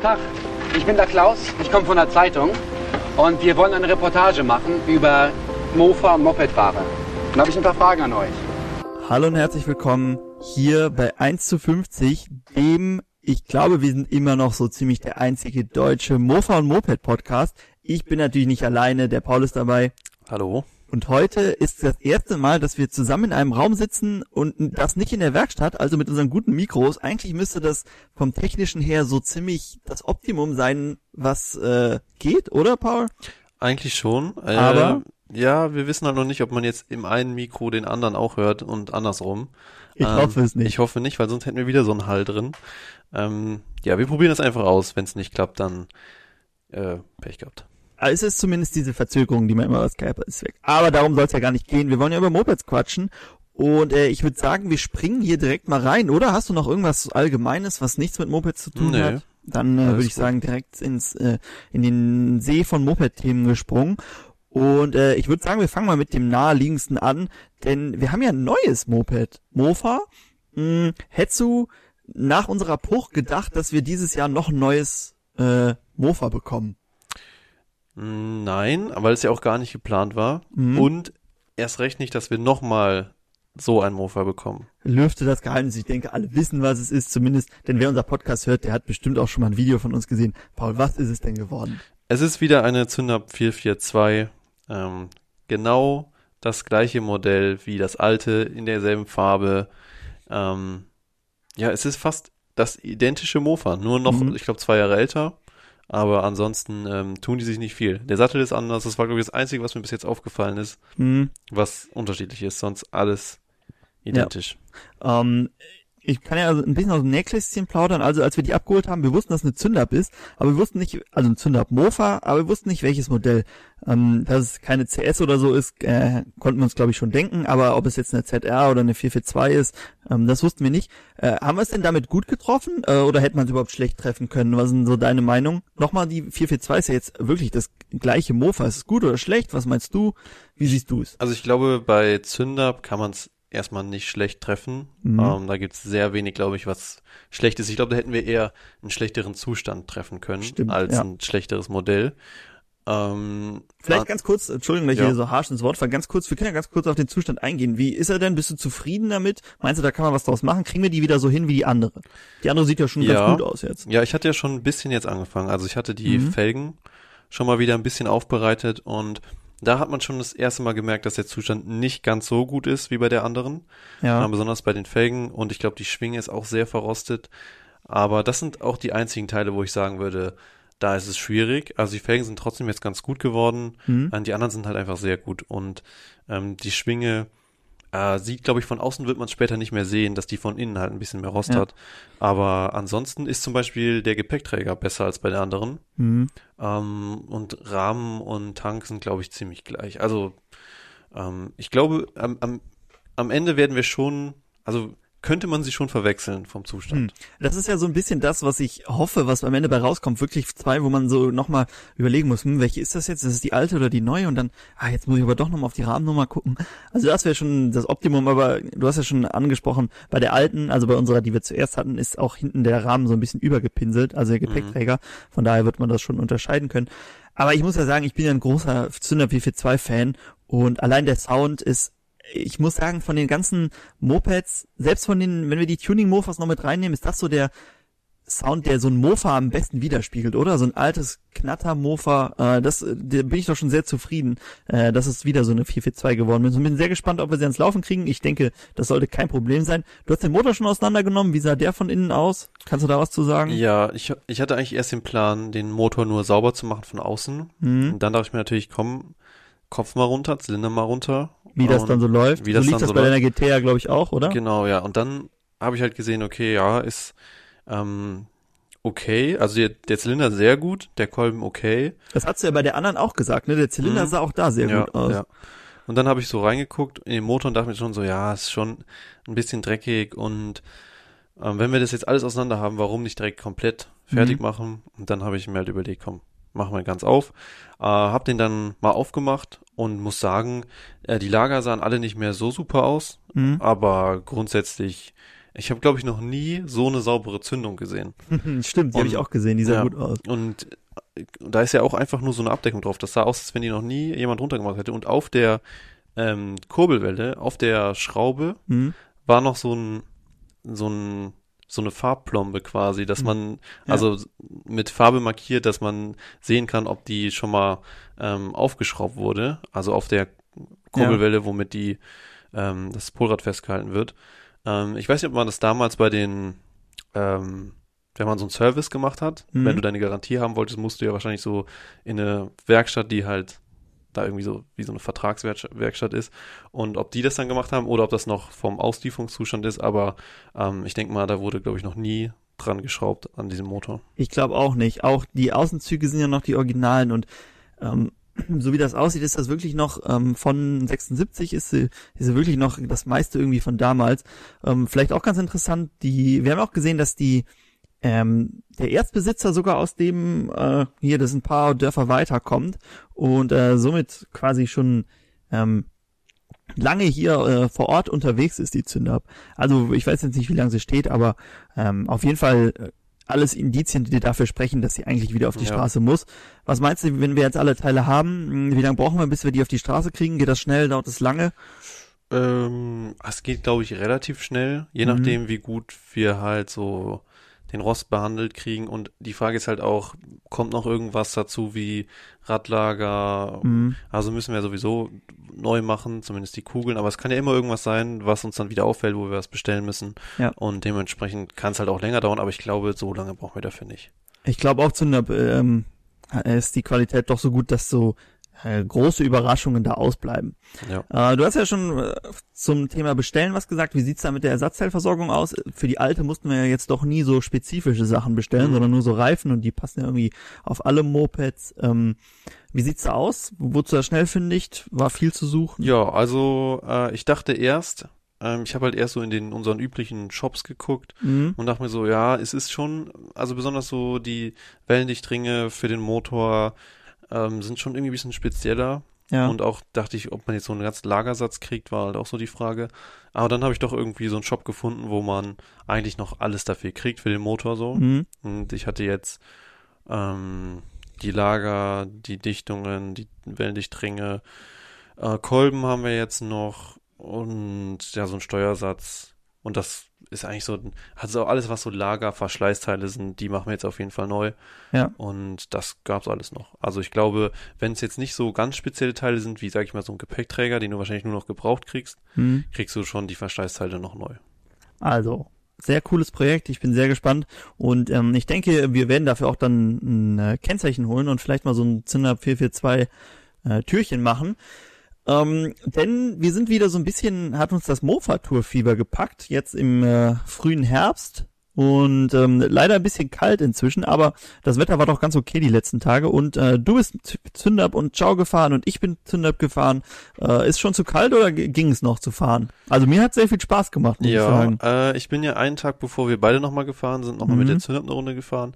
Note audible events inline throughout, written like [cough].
Tag, ich bin der Klaus, ich komme von der Zeitung und wir wollen eine Reportage machen über Mofa und Mopedfahrer. Da habe ich ein paar Fragen an euch. Hallo und herzlich willkommen hier bei 1 zu 50, dem, ich glaube, wir sind immer noch so ziemlich der einzige deutsche Mofa und Moped Podcast. Ich bin natürlich nicht alleine, der Paul ist dabei. Hallo. Und heute ist das erste Mal, dass wir zusammen in einem Raum sitzen und das nicht in der Werkstatt, also mit unseren guten Mikros. Eigentlich müsste das vom technischen her so ziemlich das Optimum sein, was äh, geht, oder Paul? Eigentlich schon. Äh, Aber? Ja, wir wissen halt noch nicht, ob man jetzt im einen Mikro den anderen auch hört und andersrum. Ich ähm, hoffe es nicht. Ich hoffe nicht, weil sonst hätten wir wieder so einen Hall drin. Ähm, ja, wir probieren das einfach aus. Wenn es nicht klappt, dann äh, Pech gehabt. Es ist zumindest diese Verzögerung, die man immer aus Skype ist weg. Aber darum soll es ja gar nicht gehen. Wir wollen ja über Mopeds quatschen. Und äh, ich würde sagen, wir springen hier direkt mal rein, oder? Hast du noch irgendwas Allgemeines, was nichts mit Mopeds zu tun Nee. hat? Dann äh, würde ich gut. sagen, direkt ins äh, in den See von Moped-Themen gesprungen. Und äh, ich würde sagen, wir fangen mal mit dem naheliegendsten an, denn wir haben ja ein neues Moped. Mofa. Hm, hättest du nach unserer Bruch gedacht, dass wir dieses Jahr noch ein neues äh, Mofa bekommen? Mm, Nein, weil es ja auch gar nicht geplant war. Mhm. Und erst recht nicht, dass wir nochmal so ein Mofa bekommen. lüfte das Geheimnis. Ich denke, alle wissen, was es ist, zumindest, denn wer unser Podcast hört, der hat bestimmt auch schon mal ein Video von uns gesehen. Paul, was ist es denn geworden? Es ist wieder eine Zündab 442. Ähm, genau das gleiche Modell wie das alte, in derselben Farbe. Ähm, ja, es ist fast das identische Mofa, nur noch, Mhm. ich glaube, zwei Jahre älter. Aber ansonsten ähm, tun die sich nicht viel. Der Sattel ist anders. Das war, glaube ich, das Einzige, was mir bis jetzt aufgefallen ist, Hm, was unterschiedlich ist. Sonst alles identisch. ähm, ich kann ja also ein bisschen aus dem Nähkästchen plaudern. Also als wir die abgeholt haben, wir wussten, dass eine Zündab ist, aber wir wussten nicht, also ein Zündab Mofa, aber wir wussten nicht, welches Modell. Ähm, dass es keine CS oder so ist, äh, konnten wir uns, glaube ich, schon denken, aber ob es jetzt eine ZR oder eine 442 ist, ähm, das wussten wir nicht. Äh, haben wir es denn damit gut getroffen äh, oder hätte man es überhaupt schlecht treffen können? Was denn so deine Meinung? Nochmal, die 442 ist ja jetzt wirklich das gleiche Mofa. Ist es gut oder schlecht? Was meinst du? Wie siehst du es? Also ich glaube, bei Zündab kann man es erstmal nicht schlecht treffen. Mhm. Ähm, da gibt es sehr wenig, glaube ich, was schlecht ist. Ich glaube, da hätten wir eher einen schlechteren Zustand treffen können Stimmt, als ja. ein schlechteres Modell. Ähm, Vielleicht ganz kurz, Entschuldigung, dass ich Ja. hier so harsch ins Wort fall, ganz kurz, wir können ja ganz kurz auf den Zustand eingehen. Wie ist er denn? Bist du zufrieden damit? Meinst du, da kann man was draus machen? Kriegen wir die wieder so hin wie die andere? Die andere sieht ja schon Ja. ganz gut aus jetzt. Ja, ich hatte ja schon ein bisschen jetzt angefangen. Also ich hatte die Mhm. Felgen schon mal wieder ein bisschen aufbereitet und da hat man schon das erste Mal gemerkt, dass der Zustand nicht ganz so gut ist wie bei der anderen. Ja. Ja, besonders bei den Felgen und ich glaube, die Schwinge ist auch sehr verrostet. Aber das sind auch die einzigen Teile, wo ich sagen würde, da ist es schwierig. Also die Felgen sind trotzdem jetzt ganz gut geworden. Mhm. Äh, Die anderen sind halt einfach sehr gut. Und ähm, die Schwinge äh, sieht, glaube ich, von außen wird man später nicht mehr sehen, dass die von innen halt ein bisschen mehr Rost Ja. hat. Aber ansonsten ist zum Beispiel der Gepäckträger besser als bei der anderen. Mhm. Ähm, und Rahmen und Tank sind, glaube ich, ziemlich gleich. Also ähm, ich glaube, am, am, am Ende werden wir schon, also könnte man sie schon verwechseln vom Zustand. Das ist ja so ein bisschen das, was ich hoffe, was am Ende bei rauskommt. Wirklich zwei, wo man so nochmal überlegen muss, hm, welche ist das jetzt? Ist es die alte oder die neue? Und dann, ah, jetzt muss ich aber doch nochmal auf die Rahmennummer gucken. Also das wäre schon das Optimum, aber du hast ja schon angesprochen, bei der alten, also bei unserer, die wir zuerst hatten, ist auch hinten der Rahmen so ein bisschen übergepinselt, also der Gepäckträger. Von daher wird man das schon unterscheiden können. Aber ich muss ja sagen, ich bin ja ein großer Zünder P42-Fan und allein der Sound ist ich muss sagen, von den ganzen Mopeds, selbst von den, wenn wir die Tuning-Mofas noch mit reinnehmen, ist das so der Sound, der so ein Mofa am besten widerspiegelt, oder? So ein altes Knatter-Mofa, äh, das, äh, da bin ich doch schon sehr zufrieden, äh, dass es wieder so eine 442 geworden ist. Und bin sehr gespannt, ob wir sie ans Laufen kriegen. Ich denke, das sollte kein Problem sein. Du hast den Motor schon auseinandergenommen. Wie sah der von innen aus? Kannst du da was zu sagen? Ja, ich, ich hatte eigentlich erst den Plan, den Motor nur sauber zu machen von außen. Mhm. Und dann dachte ich mir natürlich, komm, Kopf mal runter, Zylinder mal runter. Wie das dann so läuft. wie so das lief dann das so bei läuft. deiner GT glaube ich, auch, oder? Genau, ja. Und dann habe ich halt gesehen, okay, ja, ist ähm, okay. Also der, der Zylinder sehr gut, der Kolben okay. Das hast du ja bei der anderen auch gesagt, ne? Der Zylinder Mhm. sah auch da sehr ja, gut aus. Ja. Und dann habe ich so reingeguckt in den Motor und dachte mir schon so, ja, ist schon ein bisschen dreckig und ähm, wenn wir das jetzt alles auseinander haben, warum nicht direkt komplett fertig Mhm. machen? Und dann habe ich mir halt überlegt, komm, machen wir ganz auf. Äh, hab den dann mal aufgemacht und muss sagen, äh, die Lager sahen alle nicht mehr so super aus, Mhm. aber grundsätzlich ich habe, glaube ich, noch nie so eine saubere Zündung gesehen. [laughs] Stimmt, die habe ich auch gesehen, die sah ja, gut aus. Und äh, da ist ja auch einfach nur so eine Abdeckung drauf. Das sah aus, als wenn die noch nie jemand runtergemacht hätte. Und auf der ähm, Kurbelwelle, auf der Schraube, Mhm. war noch so ein, so ein, so eine Farbplombe quasi, dass Mhm. man, Ja. also mit Farbe markiert, dass man sehen kann, ob die schon mal ähm, aufgeschraubt wurde. Also auf der Kurbelwelle, womit die, ähm, das Polrad festgehalten wird. Ähm, ich weiß nicht, ob man das damals bei den, ähm, wenn man so einen Service gemacht hat, Mhm. wenn du deine Garantie haben wolltest, musst du ja wahrscheinlich so in eine Werkstatt, die halt da irgendwie so wie so eine Vertragswerkstatt ist und ob die das dann gemacht haben oder ob das noch vom Auslieferungszustand ist, aber ähm, ich denke mal, da wurde glaube ich noch nie dran geschraubt an diesem Motor. Ich glaube auch nicht. Auch die Außenzüge sind ja noch die Originalen und ähm, [clears throat] so wie das aussieht, ist das wirklich noch ähm, von 76 ist sie, ist sie wirklich noch das meiste irgendwie von damals. Ähm, vielleicht auch ganz interessant, die, wir haben auch gesehen, dass die ähm, der Erstbesitzer sogar aus dem äh, hier, das ein paar Dörfer weiter kommt und äh, somit quasi schon ähm, lange hier äh, vor Ort unterwegs ist, die Zündab. Also ich weiß jetzt nicht, wie lange sie steht, aber ähm, auf jeden Fall äh, alles Indizien, die dafür sprechen, dass sie eigentlich wieder auf die Ja. Straße muss. Was meinst du, wenn wir jetzt alle Teile haben, mh, wie lange brauchen wir, bis wir die auf die Straße kriegen? Geht das schnell, dauert das lange? Ähm, es geht glaube ich relativ schnell, je Mhm. nachdem wie gut wir halt so den Rost behandelt kriegen und die Frage ist halt auch, kommt noch irgendwas dazu wie Radlager, Mhm. Also müssen wir sowieso neu machen, zumindest die Kugeln. Aber es kann ja immer irgendwas sein, was uns dann wieder auffällt, wo wir was bestellen müssen. Ja. Und dementsprechend kann es halt auch länger dauern, aber ich glaube, so lange brauchen wir dafür nicht. Ich glaube auch Zünder ähm, ist die Qualität doch so gut, dass so äh, große Überraschungen da ausbleiben. Ja. Äh, du hast ja schon äh, zum Thema Bestellen was gesagt. Wie sieht's da mit der Ersatzteilversorgung aus? Für die alte mussten wir ja jetzt doch nie so spezifische Sachen bestellen, Mhm. sondern nur so Reifen und die passen ja irgendwie auf alle Mopeds. Ähm, wie sieht's da aus? Du da schnell fündig? War viel zu suchen? Ja, also äh, ich dachte erst, ähm, ich habe halt erst so in den unseren üblichen Shops geguckt Mhm. und dachte mir so, ja, es ist schon, also besonders so die Wellendichtringe für den Motor ähm, sind schon irgendwie ein bisschen spezieller. Ja. Und auch dachte ich, ob man jetzt so einen ganzen Lagersatz kriegt, war halt auch so die Frage. Aber dann habe ich doch irgendwie so einen Shop gefunden, wo man eigentlich noch alles dafür kriegt für den Motor so. Mhm. Und ich hatte jetzt ähm, die Lager, die Dichtungen, die Wellendichtringe, äh, Kolben haben wir jetzt noch und ja, so ein Steuersatz. Und das ist eigentlich so, also alles, was so Lager, Verschleißteile sind, die machen wir jetzt auf jeden Fall neu. Ja. Und das gab's alles noch. Also ich glaube, wenn es jetzt nicht so ganz spezielle Teile sind, wie sag ich mal so ein Gepäckträger, den du wahrscheinlich nur noch gebraucht kriegst, Mhm. kriegst du schon die Verschleißteile noch neu. Also, sehr cooles Projekt. Ich bin sehr gespannt. Und ähm, ich denke, wir werden dafür auch dann ein äh, Kennzeichen holen und vielleicht mal so ein Zynder 442 äh, Türchen machen. Ähm, denn wir sind wieder so ein bisschen, hat uns das Mofa-Tour-Fieber gepackt, jetzt im äh, frühen Herbst. Und ähm, leider ein bisschen kalt inzwischen, aber das Wetter war doch ganz okay die letzten Tage. Und äh, du bist Zündab und Ciao gefahren und ich bin Zündab gefahren. Äh, ist schon zu kalt oder ging es noch zu fahren? Also mir hat sehr viel Spaß gemacht, muss ich Ja, sagen. äh, ich bin ja einen Tag, bevor wir beide nochmal gefahren sind, nochmal mit Mhm. der Zündab eine Runde gefahren.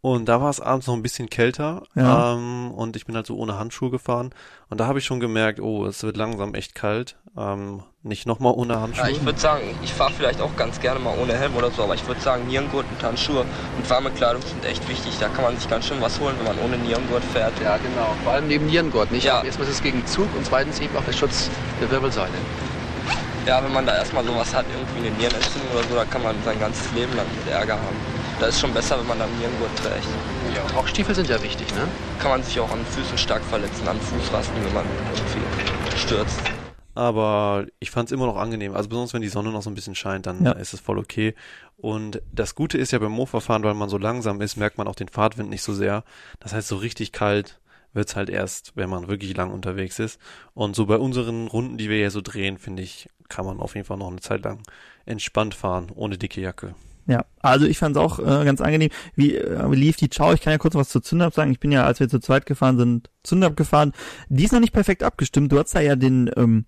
Und da war es abends noch ein bisschen kälter. Ja. Ähm, und ich bin halt so ohne Handschuhe gefahren. Und da habe ich schon gemerkt, oh, es wird langsam echt kalt. Ähm, nicht nochmal ohne Handschuhe. Ja, ich würde sagen, ich fahre vielleicht auch ganz gerne mal ohne Helm oder so, aber ich würde sagen, Nierengurt und Handschuhe und warme Kleidung sind echt wichtig. Da kann man sich ganz schön was holen, wenn man ohne Nierengurt fährt. Ja, genau. Vor allem neben Nierengurt. Nicht? Ja. Erstmal ist es gegen Zug und zweitens eben auch der Schutz der Wirbelsäule. Ja, wenn man da erstmal sowas hat, irgendwie eine Nierenentzündung oder so, da kann man sein ganzes Leben lang mit Ärger haben. Da ist schon besser, wenn man dann Nierengurt trägt. Ja. Und Tauchstiefel sind ja wichtig, ne? Kann man sich auch an den Füßen stark verletzen, an Fußrasten, wenn man irgendwie stürzt. Aber ich fand es immer noch angenehm. Also besonders wenn die Sonne noch so ein bisschen scheint, dann Ja. ist es voll okay. Und das Gute ist ja beim Mofa-Fahren, weil man so langsam ist, merkt man auch den Fahrtwind nicht so sehr. Das heißt, so richtig kalt wird's halt erst, wenn man wirklich lang unterwegs ist. Und so bei unseren Runden, die wir hier so drehen, finde ich, kann man auf jeden Fall noch eine Zeit lang entspannt fahren, ohne dicke Jacke. Ja, also ich fand es auch äh, ganz angenehm. Wie äh, lief die Ciao? Ich kann ja kurz was zu Zündab sagen. Ich bin ja, als wir zu zweit gefahren sind, Zündab gefahren. Die ist noch nicht perfekt abgestimmt. Du hast da ja den ähm,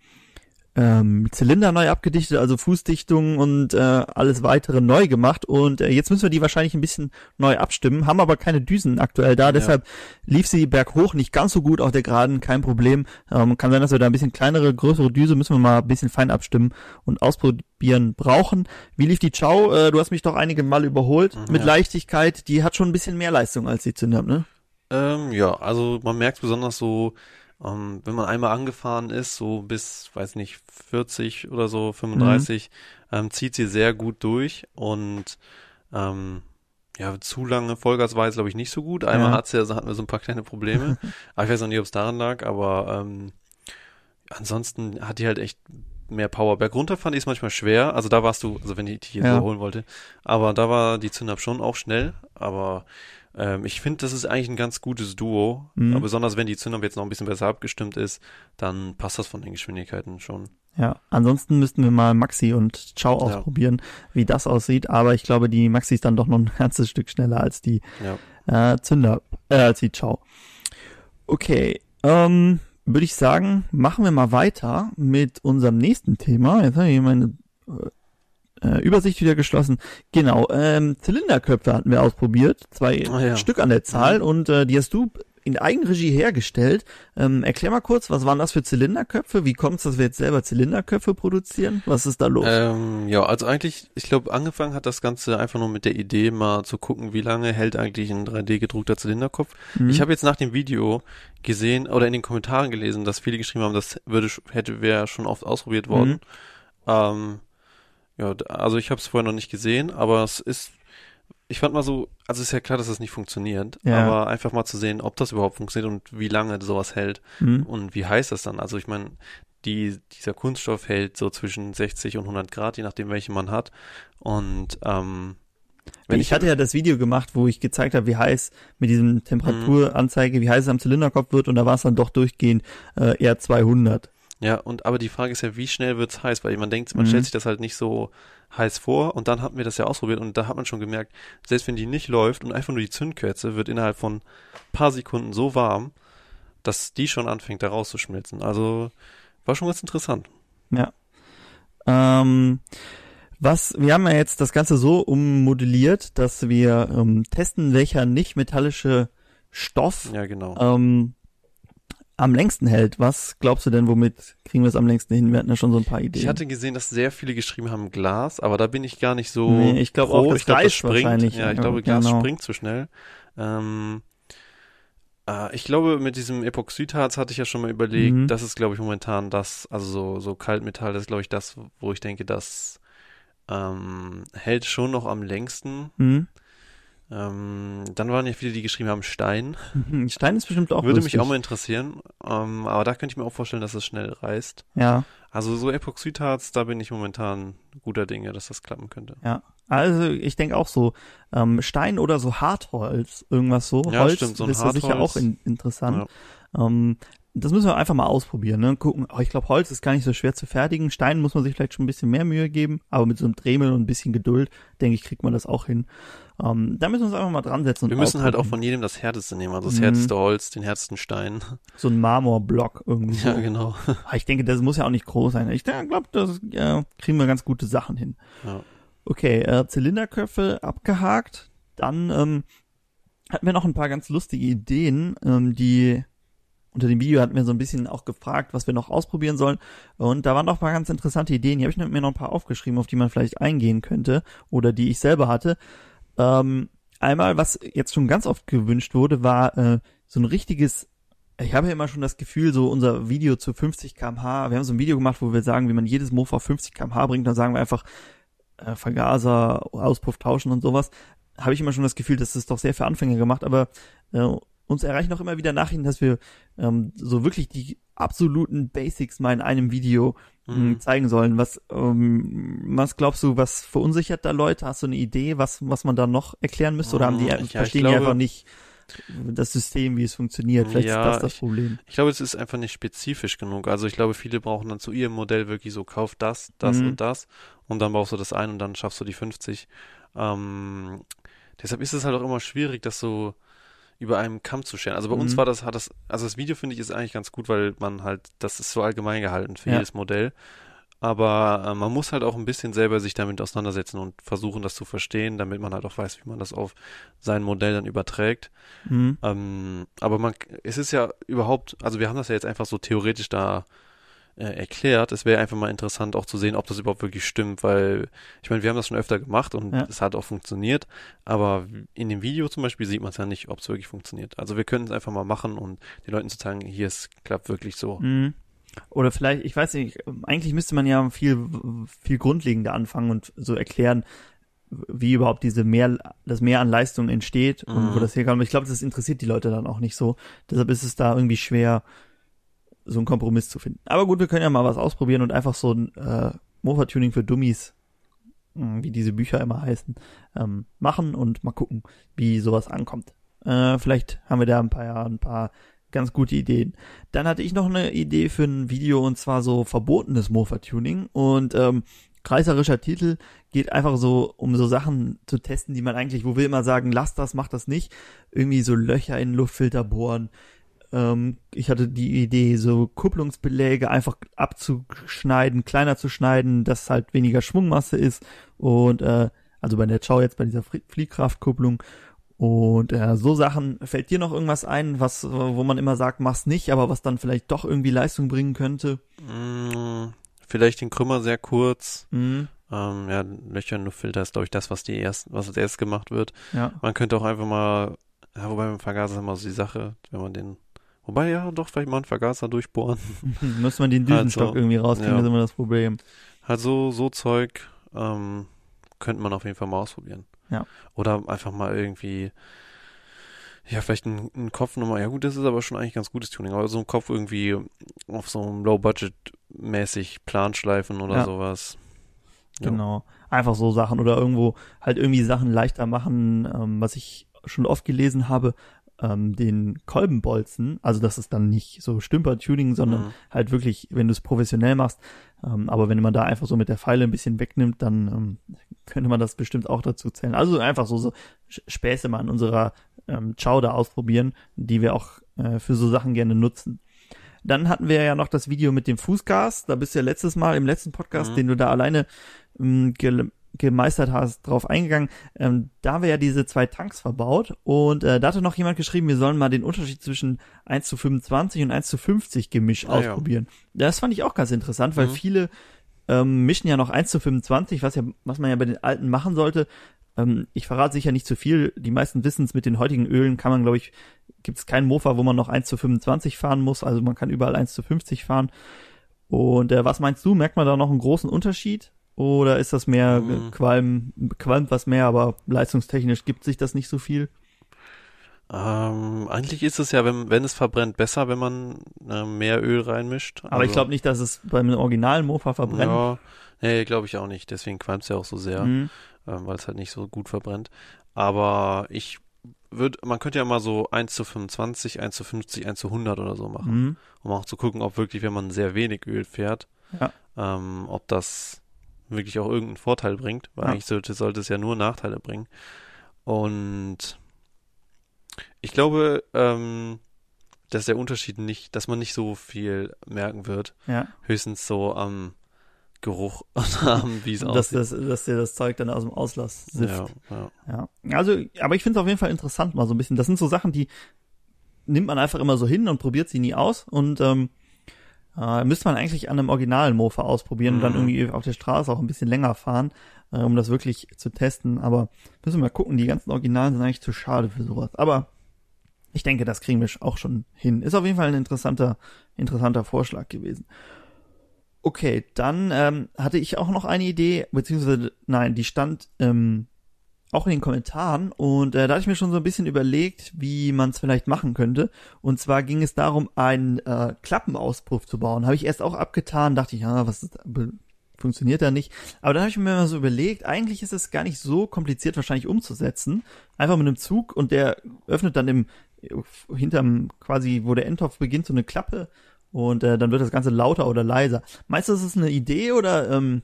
ähm, Zylinder neu abgedichtet, also Fußdichtung und äh, alles weitere neu gemacht. Und äh, jetzt müssen wir die wahrscheinlich ein bisschen neu abstimmen, haben aber keine Düsen aktuell da. Ja. Deshalb lief sie berghoch nicht ganz so gut auf der Geraden, kein Problem. Ähm, kann sein, dass wir da ein bisschen kleinere, größere Düse müssen wir mal ein bisschen fein abstimmen und ausprobieren brauchen. Wie lief die Ciao? Äh, du hast mich doch einige Mal überholt Mhm, mit ja. Leichtigkeit. Die hat schon ein bisschen mehr Leistung als die Zündab, ne? Ähm, ja, also man merkt besonders so, ähm, wenn man einmal angefahren ist, so bis, weiß nicht, 40 oder so, 35, ähm, zieht sie sehr gut durch und ähm, ja, zu lange Vollgas war jetzt, glaube ich, nicht so gut. Einmal Ja. hat's ja, hatten wir so ein paar kleine Probleme. [laughs] aber ich weiß noch nicht, ob es daran lag, aber ähm, ansonsten hat die halt echt mehr Power. Bergunter fand ich es manchmal schwer. Also da warst du, also wenn ich dich jetzt Ja. so holen wollte. Aber da war die Zündab schon auch schnell. Aber ähm, ich finde, das ist eigentlich ein ganz gutes Duo. Mhm. Besonders wenn die Zündab jetzt noch ein bisschen besser abgestimmt ist, dann passt das von den Geschwindigkeiten schon. Ja, ansonsten müssten wir mal Maxi und Ciao Ja. ausprobieren, wie das aussieht. Aber ich glaube, die Maxi ist dann doch noch ein ganzes Stück schneller als die Ja. äh, Zünder, äh, als die Ciao. Okay, ähm, würde ich sagen, machen wir mal weiter mit unserem nächsten Thema. Jetzt habe ich meine äh, Übersicht wieder geschlossen. Genau, ähm, Zylinderköpfe hatten wir ausprobiert, zwei Ah, ja. Stück an der Zahl Mhm. und äh, die hast du in Eigenregie hergestellt. Ähm, erklär mal kurz, was waren das für Zylinderköpfe? Wie kommt es, dass wir jetzt selber Zylinderköpfe produzieren? Was ist da los? Ähm, ja, also eigentlich, ich glaube, angefangen hat das Ganze einfach nur mit der Idee, mal zu gucken, wie lange hält eigentlich ein 3D gedruckter Zylinderkopf. Mhm. Ich habe jetzt nach dem Video gesehen oder in den Kommentaren gelesen, dass viele geschrieben haben, das würde hätte wäre schon oft ausprobiert worden. Mhm. Ähm, ja, also ich habe es vorher noch nicht gesehen, aber es ist, ich fand mal so, also ist ja klar, dass das nicht funktioniert, Ja. aber einfach mal zu sehen, ob das überhaupt funktioniert und wie lange sowas hält Mhm. und wie heiß das dann. Also ich meine, die, dieser Kunststoff hält so zwischen 60 und 100 Grad, je nachdem welchen man hat. Und ähm, wenn ich, hatte ja das Video gemacht, wo ich gezeigt habe, wie heiß mit diesem Temperaturanzeige, wie heiß es am Zylinderkopf wird und da war es dann doch durchgehend äh, eher 200. Ja, und aber die Frage ist ja, wie schnell wird's heiß? Weil man denkt, man Mhm. stellt sich das halt nicht so heiß vor und dann hatten wir das ja ausprobiert und da hat man schon gemerkt, selbst wenn die nicht läuft und einfach nur die Zündkerze wird innerhalb von paar Sekunden so warm, dass die schon anfängt da rauszuschmilzen. Also war schon ganz interessant. Ja. Ähm, was, wir haben ja jetzt das Ganze so ummodelliert, dass wir ähm, testen, welcher nicht metallische Stoff Ja, genau. ähm, am längsten hält. Was glaubst du denn, womit kriegen wir es am längsten hin? Wir hatten ja schon so ein paar Ideen. Ich hatte gesehen, dass sehr viele geschrieben haben Glas, aber da bin ich gar nicht so. Nee, ich glaube auch, ich glaub, reißt springt. wahrscheinlich. Ja, ich Ja, glaube, Glas genau. springt zu schnell. Ähm, äh, ich glaube, mit diesem Epoxidharz hatte ich ja schon mal überlegt, Mhm. das ist, glaube ich, momentan das, also so, so Kaltmetall, das ist, glaube ich, das, wo ich denke, das ähm, hält schon noch am längsten. Hm? Ähm, dann waren ja viele, die geschrieben haben Stein. [laughs] Stein ist bestimmt auch Würde lustig. mich auch mal interessieren. Ähm, aber da könnte ich mir auch vorstellen, dass es schnell reißt. Ja, Also so Epoxidharz, da bin ich momentan guter Dinge, dass das klappen könnte. ja. Also ich denke auch so ähm, Stein oder so Hartholz, irgendwas so. Ja, Holz stimmt, so ein ist ja sicher Hartholz. auch in, interessant. Ähm, das müssen wir einfach mal ausprobieren, ne? Gucken. Oh, ich glaube, Holz ist gar nicht so schwer zu fertigen. Stein muss man sich vielleicht schon ein bisschen mehr Mühe geben, aber mit so einem Dremel und ein bisschen Geduld, denke ich, kriegt man das auch hin. Ähm, da müssen wir uns einfach mal dran setzen. und Wir müssen halt auch ausprobieren. von jedem das Härteste nehmen, also das Mhm. härteste Holz, den härtesten Stein. so ein Marmorblock irgendwie. Ja, genau. Aber Ich denke, das muss ja auch nicht groß sein. Ich glaube, das äh, kriegen wir ganz gute Sachen hin. Ja. Okay, äh, Zylinderköpfe abgehakt. Dann ähm, hatten wir noch ein paar ganz lustige Ideen, ähm, die unter dem Video hatten wir so ein bisschen auch gefragt, was wir noch ausprobieren sollen. Und da waren ein paar ganz interessante Ideen. Die habe ich mir noch ein paar aufgeschrieben, auf die man vielleicht eingehen könnte oder die ich selber hatte. Ähm, einmal, was jetzt schon ganz oft gewünscht wurde, war äh, so ein richtiges ich habe ja immer schon das Gefühl, so unser Video zu 50 kmh, wir haben so ein Video gemacht, wo wir sagen, wie man jedes Mofa auf 50 kmh bringt, dann sagen wir einfach äh, Vergaser, Auspuff tauschen und sowas. Habe ich immer schon das Gefühl, dass das doch sehr für Anfänger gemacht, aber äh, uns erreichen auch immer wieder Nachrichten, dass wir ähm, so wirklich die absoluten Basics mal in einem Video Mhm. mh, zeigen sollen. Was, ähm, was glaubst du, was verunsichert da Leute? Hast du eine Idee, was, was man da noch erklären müsste? Oder haben die, Ja, ich verstehen die glaube- einfach nicht das System, wie es funktioniert? Vielleicht Ja, ist das das ich- Problem. Ich glaube, es ist einfach nicht spezifisch genug. Also ich glaube, viele brauchen dann zu ihrem Modell wirklich so, kauf das, das Mhm. und das und dann baust du das ein und dann schaffst du die 50. Ähm, deshalb ist es halt auch immer schwierig, das so über einem Kamm zu scheren. Also bei Mhm. uns war das, hat das, also das Video finde ich ist eigentlich ganz gut, weil man halt, das ist so allgemein gehalten für Ja. jedes Modell. Aber äh, man muss halt auch ein bisschen selber sich damit auseinandersetzen und versuchen, das zu verstehen, damit man halt auch weiß, wie man das auf sein Modell dann überträgt. Mhm. Ähm, aber man, es ist ja überhaupt, also wir haben das ja jetzt einfach so theoretisch da erklärt. Es wäre einfach mal interessant auch zu sehen, ob das überhaupt wirklich stimmt, weil ich meine, wir haben das schon öfter gemacht und Ja. es hat auch funktioniert, aber in dem Video zum Beispiel sieht man es ja nicht, ob es wirklich funktioniert. Also wir können es einfach mal machen und den Leuten zu sagen, hier, es klappt wirklich so. Mhm. Oder vielleicht, ich weiß nicht, eigentlich müsste man ja viel, viel grundlegender anfangen und so erklären, wie überhaupt diese mehr, das Mehr an Leistung entsteht und Mhm. wo das herkommt. Aber ich glaube, das interessiert die Leute dann auch nicht so. Deshalb ist es da irgendwie schwer, so einen Kompromiss zu finden. Aber gut, wir können ja mal was ausprobieren und einfach so ein äh, Mofa-Tuning für Dummies, mh, wie diese Bücher immer heißen, ähm, machen und mal gucken, wie sowas ankommt. Äh, vielleicht haben wir da ein paar, ein paar ganz gute Ideen. Dann hatte ich noch eine Idee für ein Video und zwar so verbotenes Mofa-Tuning und ähm, reißerischer Titel geht einfach so um so Sachen zu testen, die man eigentlich, wo wir immer sagen, lass das, mach das nicht. Irgendwie so Löcher in Luftfilter bohren. Ähm, ich hatte die Idee, so Kupplungsbeläge einfach abzuschneiden, kleiner zu schneiden, dass halt weniger Schwungmasse ist und äh, also bei der Chow jetzt bei dieser Flie- Fliehkraftkupplung und äh, so Sachen, fällt dir noch irgendwas ein, was, wo man immer sagt, mach's nicht, aber was dann vielleicht doch irgendwie Leistung bringen könnte? Mm, vielleicht den Krümmer sehr kurz. Mhm. Ähm, ja, Löcher in Luftfilter ist, glaube ich, das, was die erst, was als erstes gemacht wird. Ja. Man könnte auch einfach mal, ja, wobei beim Vergaser ist immer so die Sache, wenn man den, wobei ja, doch vielleicht mal einen Vergaser durchbohren. [laughs] Muss man den Düsenstock Also, irgendwie rauskriegen, ja. das ist immer das Problem. Halt so, Zeug, ähm, könnte man auf jeden Fall mal ausprobieren. Ja. Oder einfach mal irgendwie, ja, vielleicht ein, ein Kopf nochmal, ja gut, das ist aber schon eigentlich ganz gutes Tuning, aber so ein Kopf irgendwie auf so einem Low-Budget mäßig Planschleifen oder Ja. sowas. Ja. Genau. Einfach so Sachen oder irgendwo halt irgendwie Sachen leichter machen, ähm, was ich schon oft gelesen habe, ähm, den Kolbenbolzen, also das ist dann nicht so Stümper-Tuning, sondern Mhm. halt wirklich, wenn du es professionell machst, ähm, aber wenn man da einfach so mit der Pfeile ein bisschen wegnimmt, dann ähm, könnte man das bestimmt auch dazu zählen. Also einfach so, so Späße mal an unserer ähm, Chow da ausprobieren, die wir auch äh, für so Sachen gerne nutzen. Dann hatten wir ja noch das Video mit dem Fußgas. Da bist du ja letztes Mal im letzten Podcast, Mhm. den du da alleine ähm, ge gemeistert hast, drauf eingegangen. Ähm, da haben wir ja diese zwei Tanks verbaut und äh, da hatte noch jemand geschrieben, wir sollen mal den Unterschied zwischen 1 zu 25 und 1 zu 50 Gemisch Ah, ja. ausprobieren. Das fand ich auch ganz interessant, weil Mhm. viele ähm, mischen ja noch 1 zu 25, was ja, was man ja bei den alten machen sollte. Ähm, ich verrate sicher nicht zu viel. Die meisten wissen es, mit den heutigen Ölen kann man, glaube ich, gibt es keinen Mofa, wo man noch 1 zu 25 fahren muss. Also man kann überall 1 zu 50 fahren. Und äh, was meinst du? Merkt man da noch einen großen Unterschied? Oder ist das mehr Mhm. Qualm, qualmt was mehr, aber leistungstechnisch gibt sich das nicht so viel? Ähm, eigentlich ist es ja, wenn, wenn es verbrennt, besser, wenn man äh, mehr Öl reinmischt. Aber ich glaube nicht, dass es beim originalen Mofa verbrennt. Ja, nee, glaube ich auch nicht. Deswegen qualmt es ja auch so sehr, Mhm. ähm, weil es halt nicht so gut verbrennt. Aber ich würde, man könnte ja mal so 1 zu 25, 1 zu 50, 1 zu 100 oder so machen, Mhm. um auch zu gucken, ob wirklich, wenn man sehr wenig Öl fährt, Ja. ähm, ob das wirklich auch irgendeinen Vorteil bringt, weil Ja. eigentlich sollte, sollte es ja nur Nachteile bringen. Und ich glaube, ähm, dass der Unterschied nicht, dass man nicht so viel merken wird, Ja. höchstens so am Geruch [laughs] und am, wie es Dass, aussieht. das, dass dir das Zeug dann aus dem Auslass sifft. Ja, ja. Ja, also, aber ich finde es auf jeden Fall interessant mal so ein bisschen. Das sind so Sachen, die nimmt man einfach immer so hin und probiert sie nie aus und ähm, äh, müsste man eigentlich an einem originalen Mofa ausprobieren und dann Mhm. irgendwie auf der Straße auch ein bisschen länger fahren, äh, um das wirklich zu testen. Aber müssen wir mal gucken, die ganzen Originalen sind eigentlich zu schade für sowas. Aber ich denke, das kriegen wir auch schon hin. Ist auf jeden Fall ein interessanter, interessanter Vorschlag gewesen. Okay, dann ähm, hatte ich auch noch eine Idee, beziehungsweise nein, die stand ähm, auch in den Kommentaren und äh, da hatte ich mir schon so ein bisschen überlegt, wie man es vielleicht machen könnte. Und zwar ging es darum, einen äh, Klappenauspuff zu bauen. Habe ich erst auch abgetan, dachte ich, ja, was ist, funktioniert da nicht. Aber dann habe ich mir mal so überlegt, eigentlich ist es gar nicht so kompliziert wahrscheinlich umzusetzen. Einfach mit einem Zug und der öffnet dann im hinterm quasi, wo der Endtopf beginnt, so eine Klappe und äh, dann wird das Ganze lauter oder leiser. Meinst du, ist es eine Idee oder ähm,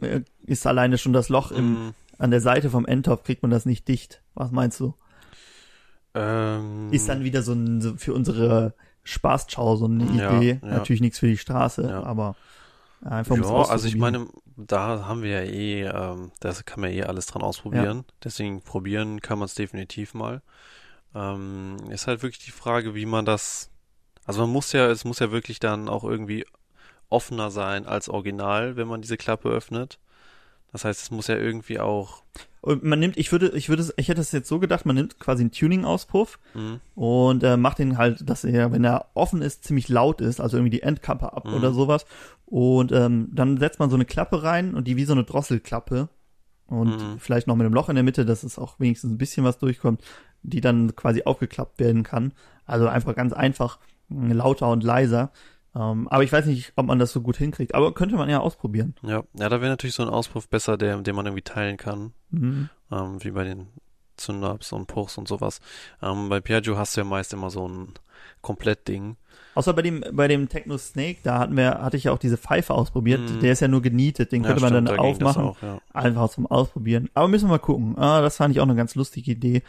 äh, ist alleine schon das Loch im Mm, an der Seite vom Endtopf kriegt man das nicht dicht. Was meinst du? Ähm, Ist dann wieder so, ein, so für unsere Spaßschau so eine Ja, Idee. ja. Natürlich nichts für die Straße, Ja. aber einfach um ja, also ich meine, da haben wir ja eh, ähm, das kann man eh alles dran ausprobieren. Deswegen probieren kann man es definitiv mal. Ähm, ist halt wirklich die Frage, wie man das, also man muss ja, es muss ja wirklich dann auch irgendwie offener sein als Original, wenn man diese Klappe öffnet. Das heißt, es muss ja irgendwie auch, Und man nimmt, ich würde, ich würde, ich hätte es jetzt so gedacht, man nimmt quasi einen Tuning-Auspuff hm, und äh, macht den halt, dass er, wenn er offen ist, ziemlich laut ist, also irgendwie die Endkappe ab Mhm. oder sowas. Und ähm, dann setzt man so eine Klappe rein und die wie so eine Drosselklappe und Mhm. vielleicht noch mit einem Loch in der Mitte, dass es auch wenigstens ein bisschen was durchkommt, die dann quasi aufgeklappt werden kann. Also einfach ganz einfach mh, lauter und leiser. Ähm, aber ich weiß nicht, ob man das so gut hinkriegt. Aber könnte man ja ausprobieren. ja, ja, da wäre natürlich so ein Auspuff besser, der, den man irgendwie teilen kann. Mhm. ähm, wie bei den Zündaps und Puchs und sowas. Ähm, bei Piaggio hast du ja meist immer so ein Komplettding. Außer bei dem, bei dem Techno Snake, da hatten wir, hatte ich ja auch diese Pfeife ausprobiert. Mhm. Der ist ja nur genietet, den Ja, könnte man stimmt, dann da aufmachen. Auch, ja. Einfach zum Ausprobieren. Aber müssen wir mal gucken. Ah, das fand ich auch eine ganz lustige Idee.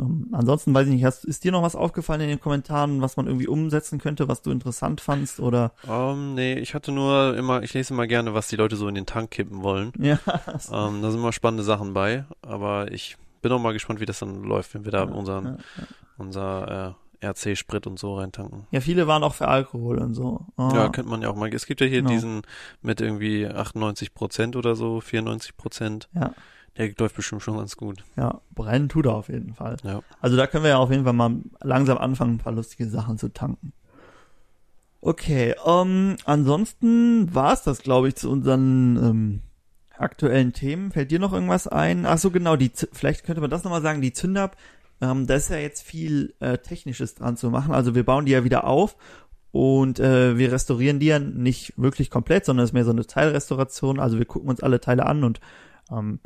Ähm, ansonsten weiß ich nicht, hast, ist dir noch was aufgefallen in den Kommentaren, was man irgendwie umsetzen könnte, was du interessant fandst oder Ähm, nee, ich hatte nur immer, ich lese immer gerne, was die Leute so in den Tank kippen wollen. [laughs] ja, Ähm, da sind immer spannende Sachen bei, aber ich bin auch mal gespannt, wie das dann läuft, wenn wir da Ja, unseren, ja, unser äh, RC-Sprit und so reintanken. ja, viele waren auch für Alkohol und so. Ah, Ja, könnte man ja auch mal. Es gibt ja hier Genau. diesen mit irgendwie 98 Prozent oder so, 94 Prozent. ja, Der läuft bestimmt schon ganz gut. ja, brennen tut er auf jeden Fall. Ja. Also da können wir ja auf jeden Fall mal langsam anfangen, ein paar lustige Sachen zu tanken. Okay, ähm, ansonsten war es das, glaube ich, zu unseren ähm, aktuellen Themen. Fällt dir noch irgendwas ein? Ach so, genau, die, vielleicht könnte man das nochmal sagen, die Zündab, ähm, da ist ja jetzt viel äh, Technisches dran zu machen. Also wir bauen die ja wieder auf und äh, wir restaurieren die ja nicht wirklich komplett, sondern es ist mehr so eine Teilrestauration. Also wir gucken uns alle Teile an und ähm,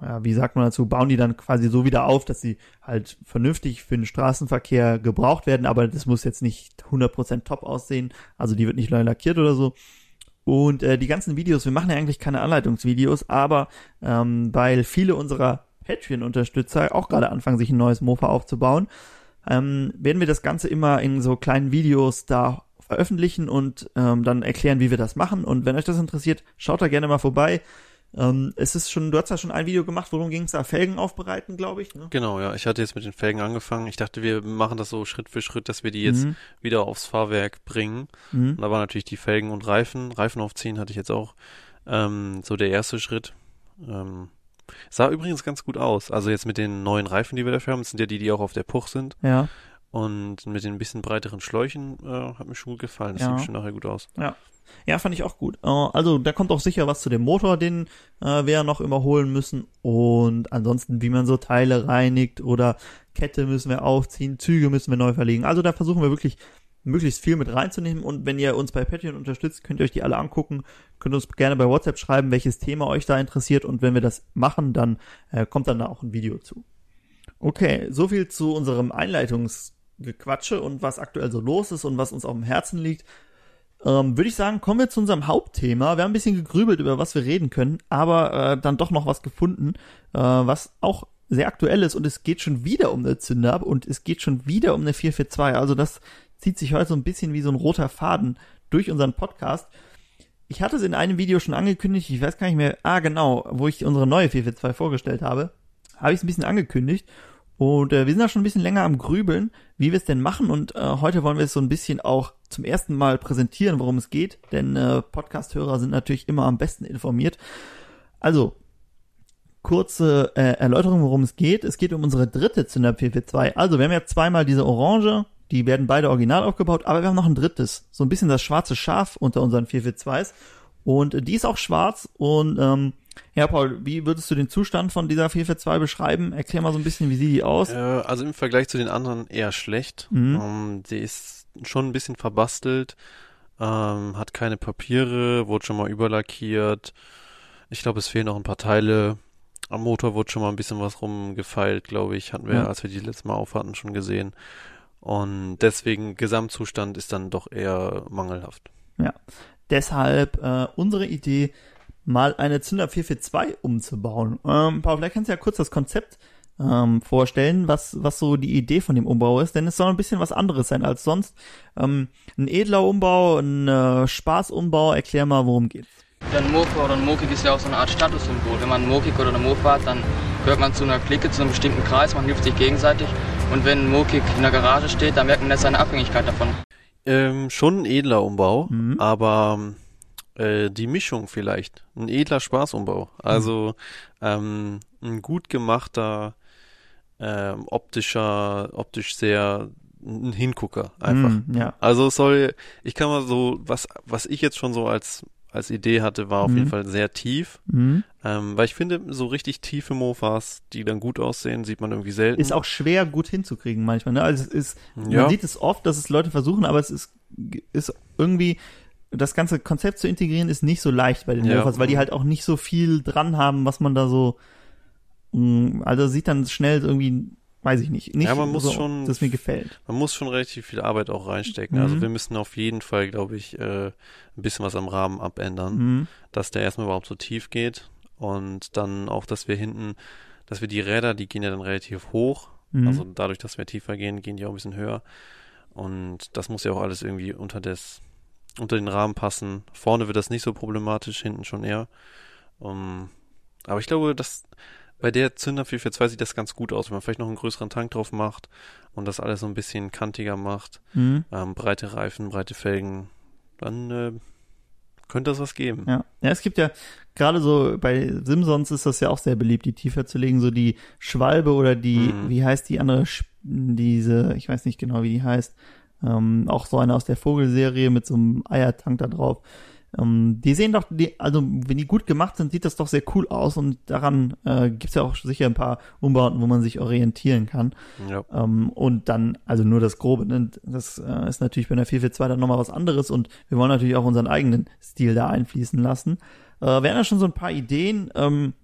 ja, wie sagt man dazu, bauen die dann quasi so wieder auf, dass sie halt vernünftig für den Straßenverkehr gebraucht werden, aber das muss jetzt nicht 100% top aussehen, also die wird nicht neu lackiert oder so. Und äh, die ganzen Videos, wir machen ja eigentlich keine Anleitungsvideos, aber ähm, weil viele unserer Patreon-Unterstützer auch gerade anfangen, sich ein neues Mofa aufzubauen, ähm, werden wir das Ganze immer in so kleinen Videos da veröffentlichen und ähm, dann erklären, wie wir das machen. Und wenn euch das interessiert, schaut da gerne mal vorbei. Ähm, es ist schon, du hast ja schon ein Video gemacht, worum ging es da? Felgen aufbereiten, glaube ich. Ne? Genau, ja. Ich hatte jetzt mit den Felgen angefangen. Ich dachte, wir machen das so Schritt für Schritt, dass wir die jetzt Mhm. wieder aufs Fahrwerk bringen. Mhm. Und da waren natürlich die Felgen und Reifen. Reifen aufziehen hatte ich jetzt auch. Ähm, so der erste Schritt. Ähm, sah übrigens ganz gut aus. Also jetzt mit den neuen Reifen, die wir dafür haben, das sind ja die, die auch auf der Puch sind. Ja, Und mit den bisschen breiteren Schläuchen äh, hat mir schon gut gefallen. Das Ja. sieht bestimmt nachher gut aus. ja, fand ich auch gut. Äh, also da kommt auch sicher was zu dem Motor, den äh, wir ja noch überholen müssen. Und ansonsten, wie man so Teile reinigt oder Kette müssen wir aufziehen, Züge müssen wir neu verlegen. Also da versuchen wir wirklich möglichst viel mit reinzunehmen. Und wenn ihr uns bei Patreon unterstützt, könnt ihr euch die alle angucken. Könnt uns gerne bei WhatsApp schreiben, welches Thema euch da interessiert. Und wenn wir das machen, dann äh, kommt dann da auch ein Video zu. Okay, so viel zu unserem Einleitungsgequatsche und was aktuell so los ist und was uns auf dem Herzen liegt. Ähm, Würde ich sagen, kommen wir zu unserem Hauptthema. Wir haben ein bisschen gegrübelt, über was wir reden können, aber äh, dann doch noch was gefunden, äh, was auch sehr aktuell ist und es geht schon wieder um eine Zünder und es geht schon wieder um eine 442. Also das zieht sich heute so ein bisschen wie so ein roter Faden durch unseren Podcast. Ich hatte es in einem Video schon angekündigt, ich weiß gar nicht mehr, ah genau, wo ich unsere neue 442 vorgestellt habe, habe ich es ein bisschen angekündigt und äh, wir sind da schon ein bisschen länger am Grübeln, wie wir es denn machen. Und äh, heute wollen wir es so ein bisschen auch zum ersten Mal präsentieren, worum es geht, denn äh, Podcast-Hörer sind natürlich immer am besten informiert. Also, kurze äh, Erläuterung, worum es geht. Es geht um unsere dritte Zünder 442. Also, wir haben ja zweimal diese Orange, die werden beide original aufgebaut, aber wir haben noch ein drittes, so ein bisschen das schwarze Schaf unter unseren 442s und äh, die ist auch schwarz. Und ähm, ja, Paul, wie würdest du den Zustand von dieser 442 beschreiben? Erklär mal so ein bisschen, wie sieht die aus? Äh, also im Vergleich zu den anderen eher schlecht. Mhm. Ähm, die ist schon ein bisschen verbastelt, ähm, hat keine Papiere, wurde schon mal überlackiert. Ich glaube, es fehlen noch ein paar Teile. Am Motor wurde schon mal ein bisschen was rumgefeilt, glaube ich. Hatten wir, Ja. als wir die letzte Mal aufhatten, schon gesehen. Und deswegen, Gesamtzustand ist dann doch eher mangelhaft. Deshalb äh, unsere Idee, mal eine Zünder 442 umzubauen. Ähm, Paul, vielleicht kannst du ja kurz das Konzept ähm, vorstellen, was, was so die Idee von dem Umbau ist, denn es soll ein bisschen was anderes sein als sonst. Ähm, ein edler Umbau, ein äh, Spaßumbau, erklär mal, worum geht's. Ein Mofa oder ein Mokik ist ja auch so eine Art Statussymbol. Wenn man ein Mokik oder eine Mofa hat, dann gehört man zu einer Clique, zu einem bestimmten Kreis, man hilft sich gegenseitig. Und wenn ein Mokik in der Garage steht, dann merkt man jetzt seine Abhängigkeit davon. Ähm, schon ein edler Umbau, Mhm. aber äh, die Mischung vielleicht. Ein edler Spaßumbau. Also ähm, ein gut gemachter, ähm, optischer, optisch sehr ein Hingucker einfach. Mm, ja. Also es soll, ich kann mal so, was, was ich jetzt schon so als, als Idee hatte, war auf Mhm. jeden Fall sehr tief. Mhm. Ähm, weil ich finde, so richtig tiefe Mofas, die dann gut aussehen, sieht man irgendwie selten. Ist auch schwer gut hinzukriegen manchmal. Ne? Also es ist, Ja. man sieht es oft, dass es Leute versuchen, aber es ist, ist irgendwie das ganze Konzept zu integrieren ist nicht so leicht bei den Ja. Mofas, weil die halt auch nicht so viel dran haben, was man da so, mh, also sieht dann schnell irgendwie, weiß ich nicht, nicht Ja, man muss so, schon- das mir gefällt. Man muss schon relativ viel Arbeit auch reinstecken. Mhm. Also wir müssen auf jeden Fall, glaube ich, äh, ein bisschen was am Rahmen abändern, Mhm. dass der erstmal überhaupt so tief geht und dann auch, dass wir hinten, dass wir die Räder, die gehen ja dann relativ hoch. Mhm. Also dadurch, dass wir tiefer gehen, gehen die auch ein bisschen höher. Und das muss ja auch alles irgendwie unter des, unter den Rahmen passen. Vorne wird das nicht so problematisch, hinten schon eher. Um, aber ich glaube, dass bei der Zünder 442 sieht das ganz gut aus, wenn man vielleicht noch einen größeren Tank drauf macht und das alles so ein bisschen kantiger macht. Mhm. Ähm, breite Reifen, breite Felgen, dann äh, könnte das was geben. Ja. ja, es gibt ja gerade so bei Simsons ist das ja auch sehr beliebt, die tiefer zu legen, so die Schwalbe oder die, Mhm. wie heißt die andere, diese, ich weiß nicht genau, wie die heißt, ähm, auch so eine aus der Vogelserie mit so einem Eiertank da drauf. Ähm, die sehen doch, die, also wenn die gut gemacht sind, sieht das doch sehr cool aus und daran äh, gibt's ja auch sicher ein paar Umbauten, wo man sich orientieren kann. Ja. Ähm, und dann, also nur das Grobe, ne? das äh, ist natürlich bei einer 442 dann nochmal was anderes und wir wollen natürlich auch unseren eigenen Stil da einfließen lassen. Äh, wir haben ja schon so ein paar Ideen. Ähm,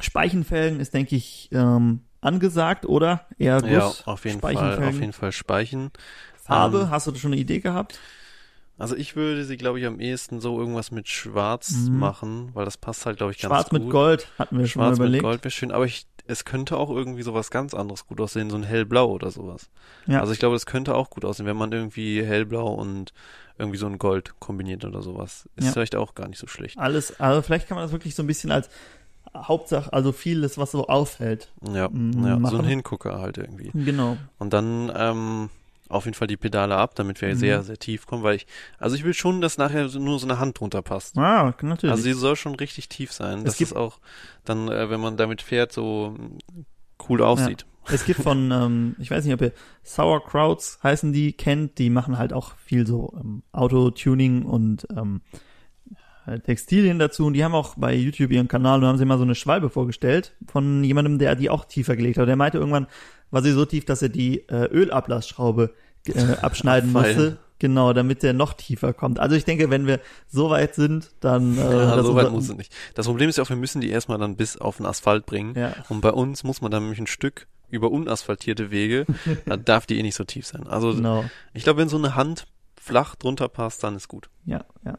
Speichenfelgen ist, denke ich, ähm, angesagt, oder? Eher Guss, Ja, auf jeden Fall, auf jeden Fall Speichen. Farbe, Ähm, hast du schon eine Idee gehabt? Also ich würde sie, glaube ich, am ehesten so irgendwas mit Schwarz Mhm. machen, weil das passt halt, glaube ich, ganz Schwarz gut. mit Gold hatten wir schon mal Schwarz mit überlegt. Gold wäre schön, aber ich, es könnte auch irgendwie sowas ganz anderes gut aussehen, so ein hellblau oder sowas. Ja. Also ich glaube, das könnte auch gut aussehen, wenn man irgendwie hellblau und irgendwie so ein Gold kombiniert oder sowas. Ist Ja. vielleicht auch gar nicht so schlecht. Alles, also vielleicht kann man das wirklich so ein bisschen als Hauptsache, also vieles, was so auffällt. Ja, ja so ein Hingucker halt irgendwie. Genau. Und dann ähm, auf jeden Fall die Pedale ab, damit wir Mhm. sehr, sehr tief kommen, weil ich, also ich will schon, dass nachher nur so eine Hand drunter passt. Ah, natürlich. Also sie soll schon richtig tief sein, gibt- es auch dann, äh, wenn man damit fährt, so cool aussieht. Es gibt von, ähm, ich weiß nicht, ob ihr Sauerkrauts heißen die, kennt, die machen halt auch viel so ähm, Autotuning und ähm, äh, Textilien dazu und die haben auch bei YouTube ihren Kanal und haben sie mal so eine Schwalbe vorgestellt von jemandem, der die auch tiefer gelegt hat. Der meinte irgendwann, war sie so tief, dass er die äh, Ölablassschraube äh, [laughs] abschneiden musste. Genau, damit der noch tiefer kommt. Also ich denke, wenn wir so weit sind, dann äh, Ja, so weit muss es nicht. Das Problem ist ja auch, wir müssen die erstmal dann bis auf den Asphalt bringen. Ja. Und bei uns muss man dann nämlich ein Stück über unasphaltierte Wege, [laughs] da darf die eh nicht so tief sein. Also Genau. ich glaube, wenn so eine Hand flach drunter passt, dann ist gut. Ja, ja.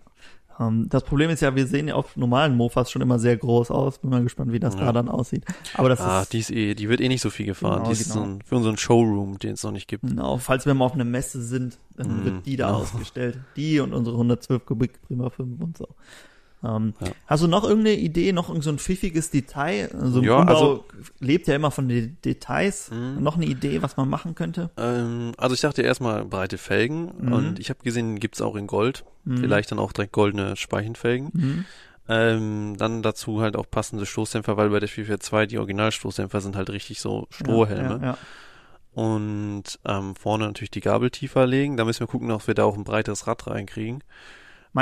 Ähm, das Problem ist ja, wir sehen ja auf normalen Mofas schon immer sehr groß aus. Bin mal gespannt, wie das Ja. da dann aussieht. Aber das ah, ist, die ist eh, die wird eh nicht so viel gefahren. Genau, die ist so genau. ein, für unseren Showroom, den es noch nicht gibt. genau, falls wir mal auf einer Messe sind, dann Mm, wird die da genau. ausgestellt. Die und unsere 112 Kubik Prima 5 und so. Ähm, Ja. Hast du noch irgendeine Idee, noch irgend so ein pfiffiges Detail? Also, Ja, Umbau also- lebt ja immer von den Details. Mhm. Noch eine Idee, was man machen könnte? Ähm, also ich dachte erstmal breite Felgen Mhm. und ich habe gesehen, gibt's auch in Gold. Mhm. Vielleicht dann auch direkt goldene Speichenfelgen. Mhm. Ähm, dann dazu halt auch passende Stoßdämpfer, weil bei der 442 die Originalstoßdämpfer sind halt richtig so Strohhelme. Ja, Und ähm, vorne natürlich die Gabel tiefer legen. Da müssen wir gucken, ob wir da auch ein breiteres Rad reinkriegen.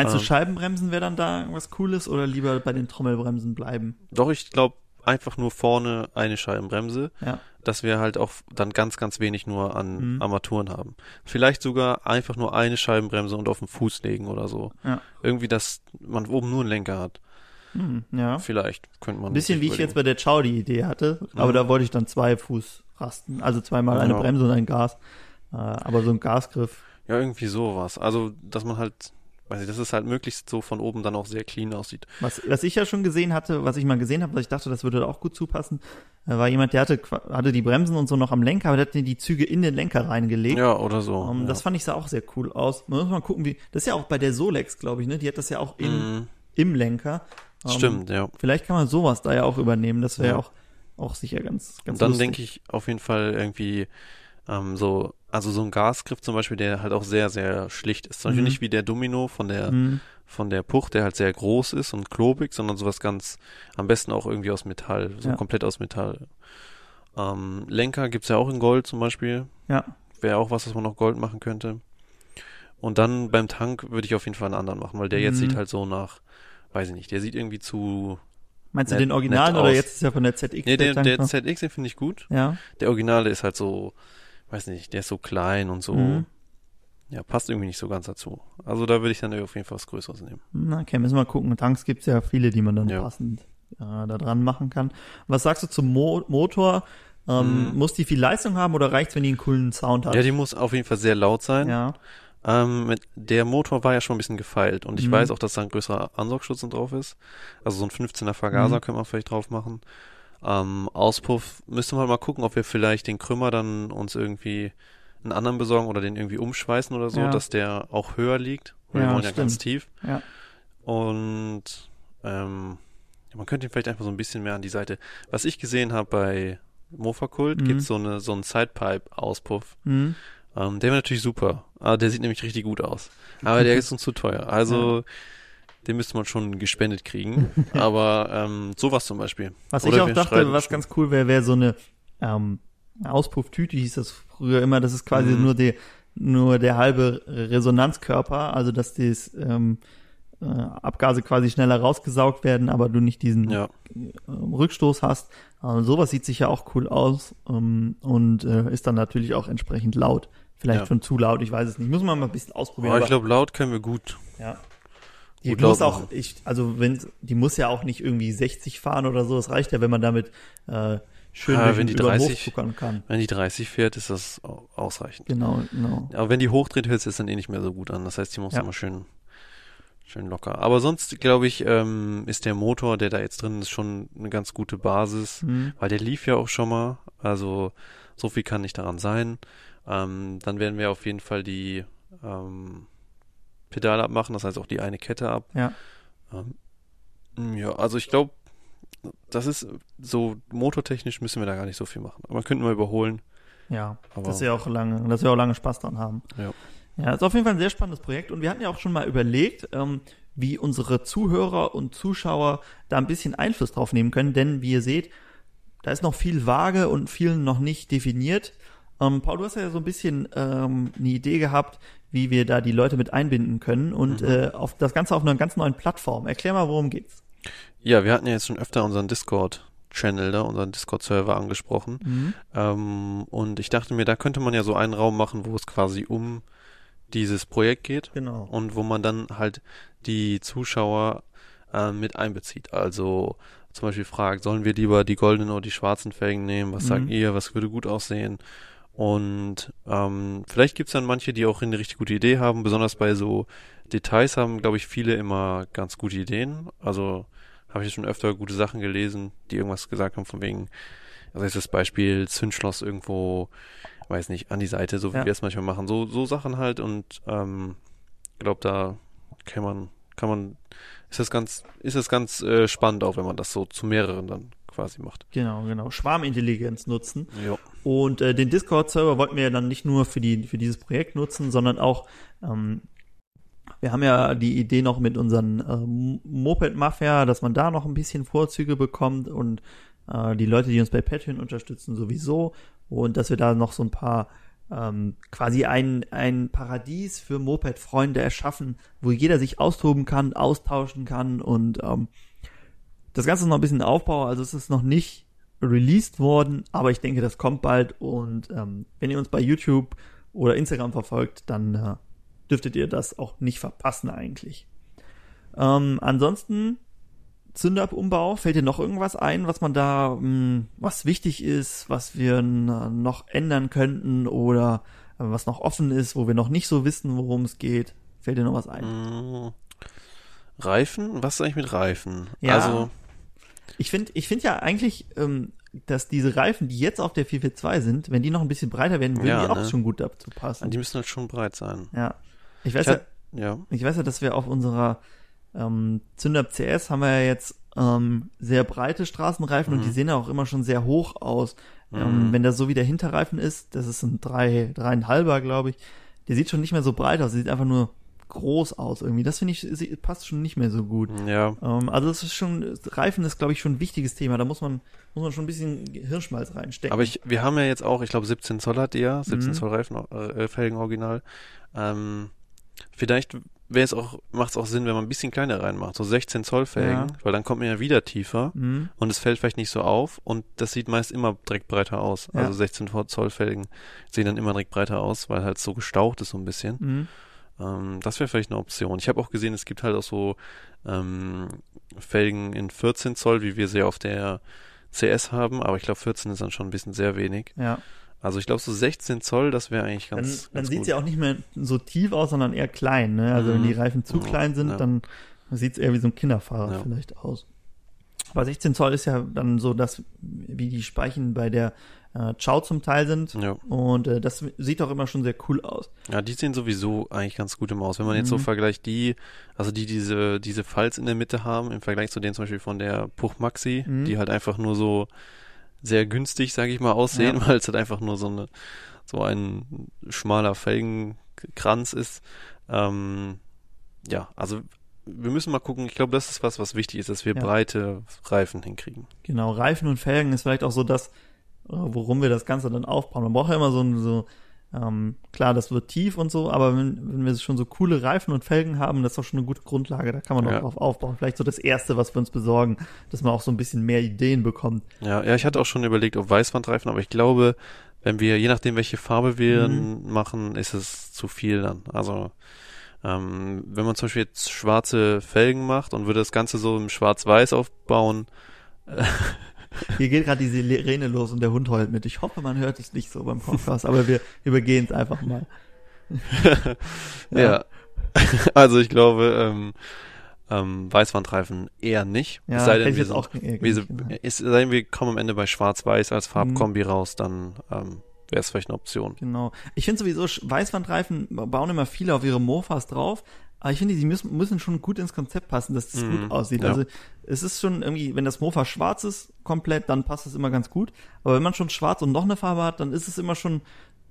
Meinst du, Ähm. Scheibenbremsen wäre dann da was Cooles oder lieber bei den Trommelbremsen bleiben? Doch, ich glaube einfach nur vorne eine Scheibenbremse, Ja. dass wir halt auch dann ganz, ganz wenig nur an Mhm. Armaturen haben. Vielleicht sogar einfach nur eine Scheibenbremse und auf den Fuß legen oder so. Ja. Irgendwie, dass man oben nur einen Lenker hat. Hm, ja. Vielleicht könnte man. Ein bisschen wie ich jetzt bei der Chow die Idee hatte, aber Mhm. da wollte ich dann zwei Fußrasten, also zweimal eine Ja. Bremse und ein Gas. Äh, aber so ein Gasgriff, Ja, irgendwie sowas. Also, dass man halt weiß ich, dass es halt möglichst so von oben dann auch sehr clean aussieht. Was, was ich ja schon gesehen hatte, was ich mal gesehen habe, was ich dachte, das würde auch gut zupassen, äh, war jemand, der hatte, hatte die Bremsen und so noch am Lenker, aber der hat die Züge in den Lenker reingelegt. Ja, oder so. Um, ja. Das fand ich sah auch sehr cool aus. Man muss mal gucken, wie. Das ist ja auch bei der Solex, glaube ich, ne? Die hat das ja auch in, Mhm. im Lenker. Um, Stimmt, ja. Vielleicht kann man sowas da ja auch übernehmen. Das wäre Ja. auch, auch sicher ganz, ganz Und dann denke ich auf jeden Fall irgendwie ähm, so, also so ein Gasgriff zum Beispiel, der halt auch sehr, sehr schlicht ist. Zum Beispiel Mhm. nicht wie der Domino von der, Mhm. von der Puch, der halt sehr groß ist und klobig, sondern sowas ganz, am besten auch irgendwie aus Metall, so Ja. komplett aus Metall. Ähm, Lenker gibt's ja auch in Gold zum Beispiel. Ja. Wäre auch was, was man noch Gold machen könnte. Und dann beim Tank würde ich auf jeden Fall einen anderen machen, weil der jetzt Mhm. sieht halt so nach, weiß ich nicht, der sieht irgendwie zu. Meinst du den Originalen oder jetzt ist ja von der ZX Nee, der, der noch? ZX, den finde ich gut. Ja. Der Originale ist halt so, weiß nicht, der ist so klein und so. Mhm. Ja, passt irgendwie nicht so ganz dazu. Also da würde ich dann auf jeden Fall was Größeres nehmen. Na, okay, müssen wir mal gucken. Tanks gibt's ja viele, die man dann Ja. passend äh, da dran machen kann. Was sagst du zum Mo Motor? Ähm, Mhm. Muss die viel Leistung haben oder reicht's, wenn die einen coolen Sound hat? Ja, die muss auf jeden Fall sehr laut sein. ja. Ähm, der Motor war ja schon ein bisschen gefeilt und ich Mhm. weiß auch, dass da ein größerer Ansaugschutz drauf ist. Also so ein 15er Vergaser Mhm. könnte man vielleicht drauf machen. Ähm, Auspuff müsste man mal gucken, ob wir vielleicht den Krümmer dann uns irgendwie einen anderen besorgen oder den irgendwie umschweißen oder so, Ja. dass der auch höher liegt. Weil Ja, wir wollen ja ganz stimmt. tief. Ja. Und ähm, ja, man könnte ihn vielleicht einfach so ein bisschen mehr an die Seite. Was ich gesehen habe bei Mofa-Kult, Mhm. gibt's so eine so einen Sidepipe-Auspuff. Mhm. Ähm, der wäre natürlich super. Aber der sieht nämlich richtig gut aus. Aber der [laughs] ist uns zu teuer. Also den müsste man schon gespendet kriegen. [laughs] Aber ähm, sowas zum Beispiel. Was Oder ich auch dachte, was ganz cool wäre, wäre so eine ähm, Auspufftüte, hieß das früher immer. Das ist quasi Mhm. nur der nur der halbe Resonanzkörper, also dass die ähm, äh, Abgase quasi schneller rausgesaugt werden, aber du nicht diesen Ja, ähm, Rückstoß hast. Also sowas sieht sicher auch cool aus ähm, und äh, ist dann natürlich auch entsprechend laut. Vielleicht Ja. schon zu laut, ich weiß es nicht. Muss man mal ein bisschen ausprobieren. aber ich glaube, laut können wir gut. ja. Die Gut muss auch, ich, also wenn, die muss ja auch nicht irgendwie 60 fahren oder so. Es reicht ja, wenn man damit äh, schön durch wenn die über den 30 Hof zuckern kann. Wenn die 30 fährt, ist das au- ausreichend. Genau, genau. Aber wenn die hochdreht, hört es dann eh nicht mehr so gut an. Das heißt, die muss Ja. immer schön, schön locker. Aber sonst, glaube ich, ähm, ist der Motor, der da jetzt drin ist, schon eine ganz gute Basis. Mhm. Weil der lief ja auch schon mal. Also so viel kann nicht daran sein. Ähm, dann werden wir auf jeden Fall die ähm, Pedale abmachen, das heißt auch die eine Kette ab. Ja. Ähm, ja, also ich glaube, das ist so motortechnisch müssen wir da gar nicht so viel machen. Aber man könnte mal überholen. Ja, Aber dass wir auch lange, dass wir auch lange Spaß dran haben. Ja. Ja, ist auf jeden Fall ein sehr spannendes Projekt und wir hatten ja auch schon mal überlegt, ähm, wie unsere Zuhörer und Zuschauer da ein bisschen Einfluss drauf nehmen können, denn wie ihr seht, da ist noch viel vage und viel noch nicht definiert. Ähm, Paul, du hast ja so ein bisschen ähm, eine Idee gehabt, wie wir da die Leute mit einbinden können und Mhm. äh, auf das Ganze auf einer ganz neuen Plattform. Erklär mal, worum geht's. ja, wir hatten ja jetzt schon öfter unseren Discord-Channel da, unseren Discord-Server angesprochen. Mhm. Ähm, und ich dachte mir, da könnte man ja so einen Raum machen, wo es quasi um dieses Projekt geht Genau. und wo man dann halt die Zuschauer äh, mit einbezieht. Also zum Beispiel fragt, sollen wir lieber die goldenen oder die schwarzen Felgen nehmen? Was Mhm. sagt ihr? Was würde gut aussehen? Und ähm, vielleicht gibt's dann manche, die auch eine richtig gute Idee haben. Besonders bei so Details haben, glaube ich, viele immer ganz gute Ideen. Also habe ich schon öfter gute Sachen gelesen, die irgendwas gesagt haben von wegen, also ist das Beispiel Zündschloss irgendwo, weiß nicht, an die Seite, so wie Ja. wir es manchmal machen. So, so Sachen halt und ähm, glaube, da kann man, kann man, ist das ganz, ist das ganz äh, spannend auch, wenn man das so zu mehreren dann quasi macht. Genau, genau. Schwarmintelligenz nutzen. Ja. Und äh, den Discord-Server wollten wir ja dann nicht nur für, die, für dieses Projekt nutzen, sondern auch, ähm, wir haben ja die Idee noch mit unseren ähm, Moped-Mafia, dass man da noch ein bisschen Vorzüge bekommt und äh, die Leute, die uns bei Patreon unterstützen, sowieso. Und dass wir da noch so ein paar ähm, quasi ein, ein Paradies für Moped-Freunde erschaffen, wo jeder sich austoben kann, austauschen kann und ähm, das Ganze ist noch ein bisschen Aufbau, also es ist noch nicht released worden, aber ich denke, das kommt bald und ähm, wenn ihr uns bei YouTube oder Instagram verfolgt, dann äh, dürftet ihr das auch nicht verpassen eigentlich. Ähm, ansonsten Zündabumbau, fällt dir noch irgendwas ein, was man da, mh, was wichtig ist, was wir noch ändern könnten oder äh, was noch offen ist, wo wir noch nicht so wissen, worum es geht? Fällt dir noch was ein? Mm, Reifen? Was ist eigentlich mit Reifen? Ja. Also, Ich finde ich finde ja eigentlich, ähm, dass diese Reifen, die jetzt auf der 442 sind, wenn die noch ein bisschen breiter werden, würden Ja, die auch ne? schon gut dazu passen. die müssen halt schon breit sein. Ja. Ich weiß Ich ja, hab- Ja. ich weiß ja, dass wir auf unserer ähm, Zündab CS haben wir ja jetzt ähm, sehr breite Straßenreifen und die sehen ja auch immer schon sehr hoch aus. Ähm, wenn das so wie der Hinterreifen ist, das ist ein drei, dreieinhalber, glaube ich, der sieht schon nicht mehr so breit aus, der sieht einfach nur groß aus irgendwie. Das finde ich, passt schon nicht mehr so gut. Ja. Ähm, also das ist schon, Reifen ist, glaube ich, schon ein wichtiges Thema. Da muss man, muss man schon ein bisschen Hirnschmalz reinstecken. Aber ich, wir haben ja jetzt auch, ich glaube 17 Zoll hat ja, 17 Mhm. Zoll Reifen, äh, Felgen original. Ähm, vielleicht wäre es auch, macht es auch Sinn, wenn man ein bisschen kleiner reinmacht, so 16 Zoll Felgen, Ja. weil dann kommt man ja wieder tiefer Mhm. und es fällt vielleicht nicht so auf und das sieht meist immer direkt breiter aus. Ja. Also 16 Zoll Felgen sehen dann immer direkt breiter aus, weil halt so gestaucht ist so ein bisschen. Mhm. Ähm, das wäre vielleicht eine Option. Ich habe auch gesehen, es gibt halt auch so ähm, Felgen in 14 Zoll, wie wir sie auf der CS haben, aber ich glaube 14 ist dann schon ein bisschen sehr wenig. Ja. Also ich glaube so 16 Zoll, das wäre eigentlich Dann, ganz, dann ganz sieht gut. sie auch nicht mehr so tief aus, sondern eher klein. Ne? Also wenn Mhm. die Reifen zu Ja, klein sind, ja. dann sieht es eher wie so ein Kinderfahrer Ja. vielleicht aus. Aber 16 Zoll ist ja dann so, dass wie die Speichen bei der äh, Chow zum Teil sind. Ja. Und äh, das sieht auch immer schon sehr cool aus. ja, die sehen sowieso eigentlich ganz gut im Aus. Wenn man jetzt so Mhm. vergleicht, die, also die diese, diese Falz in der Mitte haben, im Vergleich zu denen zum Beispiel von der Puch Maxi, Mhm. die halt einfach nur so sehr günstig, sage ich mal, aussehen, Ja. [laughs] weil es halt einfach nur so eine, so ein schmaler Felgenkranz ist. Ähm, ja, also wir müssen mal gucken. Ich glaube, das ist was, was wichtig ist, dass wir Ja. breite Reifen hinkriegen. Genau, Reifen und Felgen ist vielleicht auch so das, worum wir das Ganze dann aufbauen. Man braucht ja immer so ein, so, ähm, klar, das wird tief und so, aber wenn, wenn wir schon so coole Reifen und Felgen haben, das ist doch schon eine gute Grundlage, da kann man doch Ja. drauf aufbauen. Vielleicht so das Erste, was wir uns besorgen, dass man auch so ein bisschen mehr Ideen bekommt. Ja, ja, ich hatte auch schon überlegt auf Weißwandreifen, aber ich glaube, wenn wir, je nachdem welche Farbe wir Mhm. machen, ist es zu viel dann. Also ähm, wenn man zum Beispiel jetzt schwarze Felgen macht und würde das Ganze so im Schwarz-Weiß aufbauen, [laughs] Hier geht gerade die Sirene los und der Hund heult mit. Ich hoffe, man hört es nicht so beim Podcast, aber wir übergehen es einfach mal. [laughs] ja. [laughs] also ich glaube, ähm, ähm, Weißwandreifen eher nicht. Ja, es sei denn, wir sind, auch wir, gesagt. es sei denn, wir kommen am Ende bei Schwarz-Weiß als Farbkombi Mhm. raus, dann ähm, wäre es vielleicht eine Option. Genau. Ich finde sowieso, Weißwandreifen bauen immer viele auf ihre Mofas drauf. Aber ich finde, die müssen, müssen schon gut ins Konzept passen, dass das Mhm, gut aussieht. ja. Also es ist schon irgendwie, wenn das Mofa schwarz ist, komplett, dann passt es immer ganz gut. Aber wenn man schon schwarz und noch eine Farbe hat, dann ist es immer schon,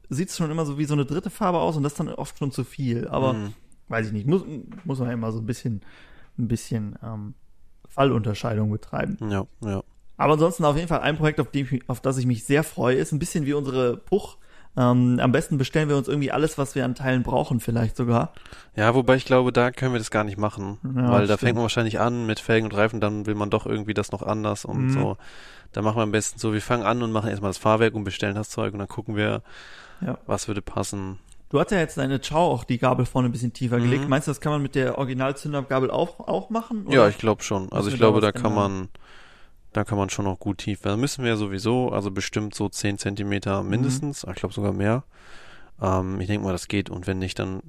sieht es schon immer so wie so eine dritte Farbe aus und das ist dann oft schon zu viel. Aber Mhm. weiß ich nicht, muss, muss man ja immer so ein bisschen, ein bisschen ähm, Fallunterscheidung betreiben. Ja, ja. Aber ansonsten auf jeden Fall ein Projekt, auf, dem, auf das ich mich sehr freue, ist ein bisschen wie unsere Puch. Ähm, am besten bestellen wir uns irgendwie alles, was wir an Teilen brauchen, vielleicht sogar. Ja, wobei ich glaube, da können wir das gar nicht machen. Ja, weil da stimmt. fängt man wahrscheinlich an mit Felgen und Reifen, dann will man doch irgendwie das noch anders und Mhm. so. Da machen wir am besten so, wir fangen an und machen erstmal das Fahrwerk und bestellen das Zeug und dann gucken wir, Ja. was würde passen. Du hast ja jetzt deine Chow auch die Gabel vorne ein bisschen tiefer Mhm. gelegt. Meinst du, das kann man mit der Originalzündergabel auch, auch machen? oder? Ja, ich glaube schon. Also ich glaube, da kann ändern? man, da kann man schon noch gut tief. Da müssen wir sowieso, also bestimmt so 10 Zentimeter Mhm. mindestens, ich glaube sogar mehr. Ähm, ich denke mal, das geht und wenn nicht, dann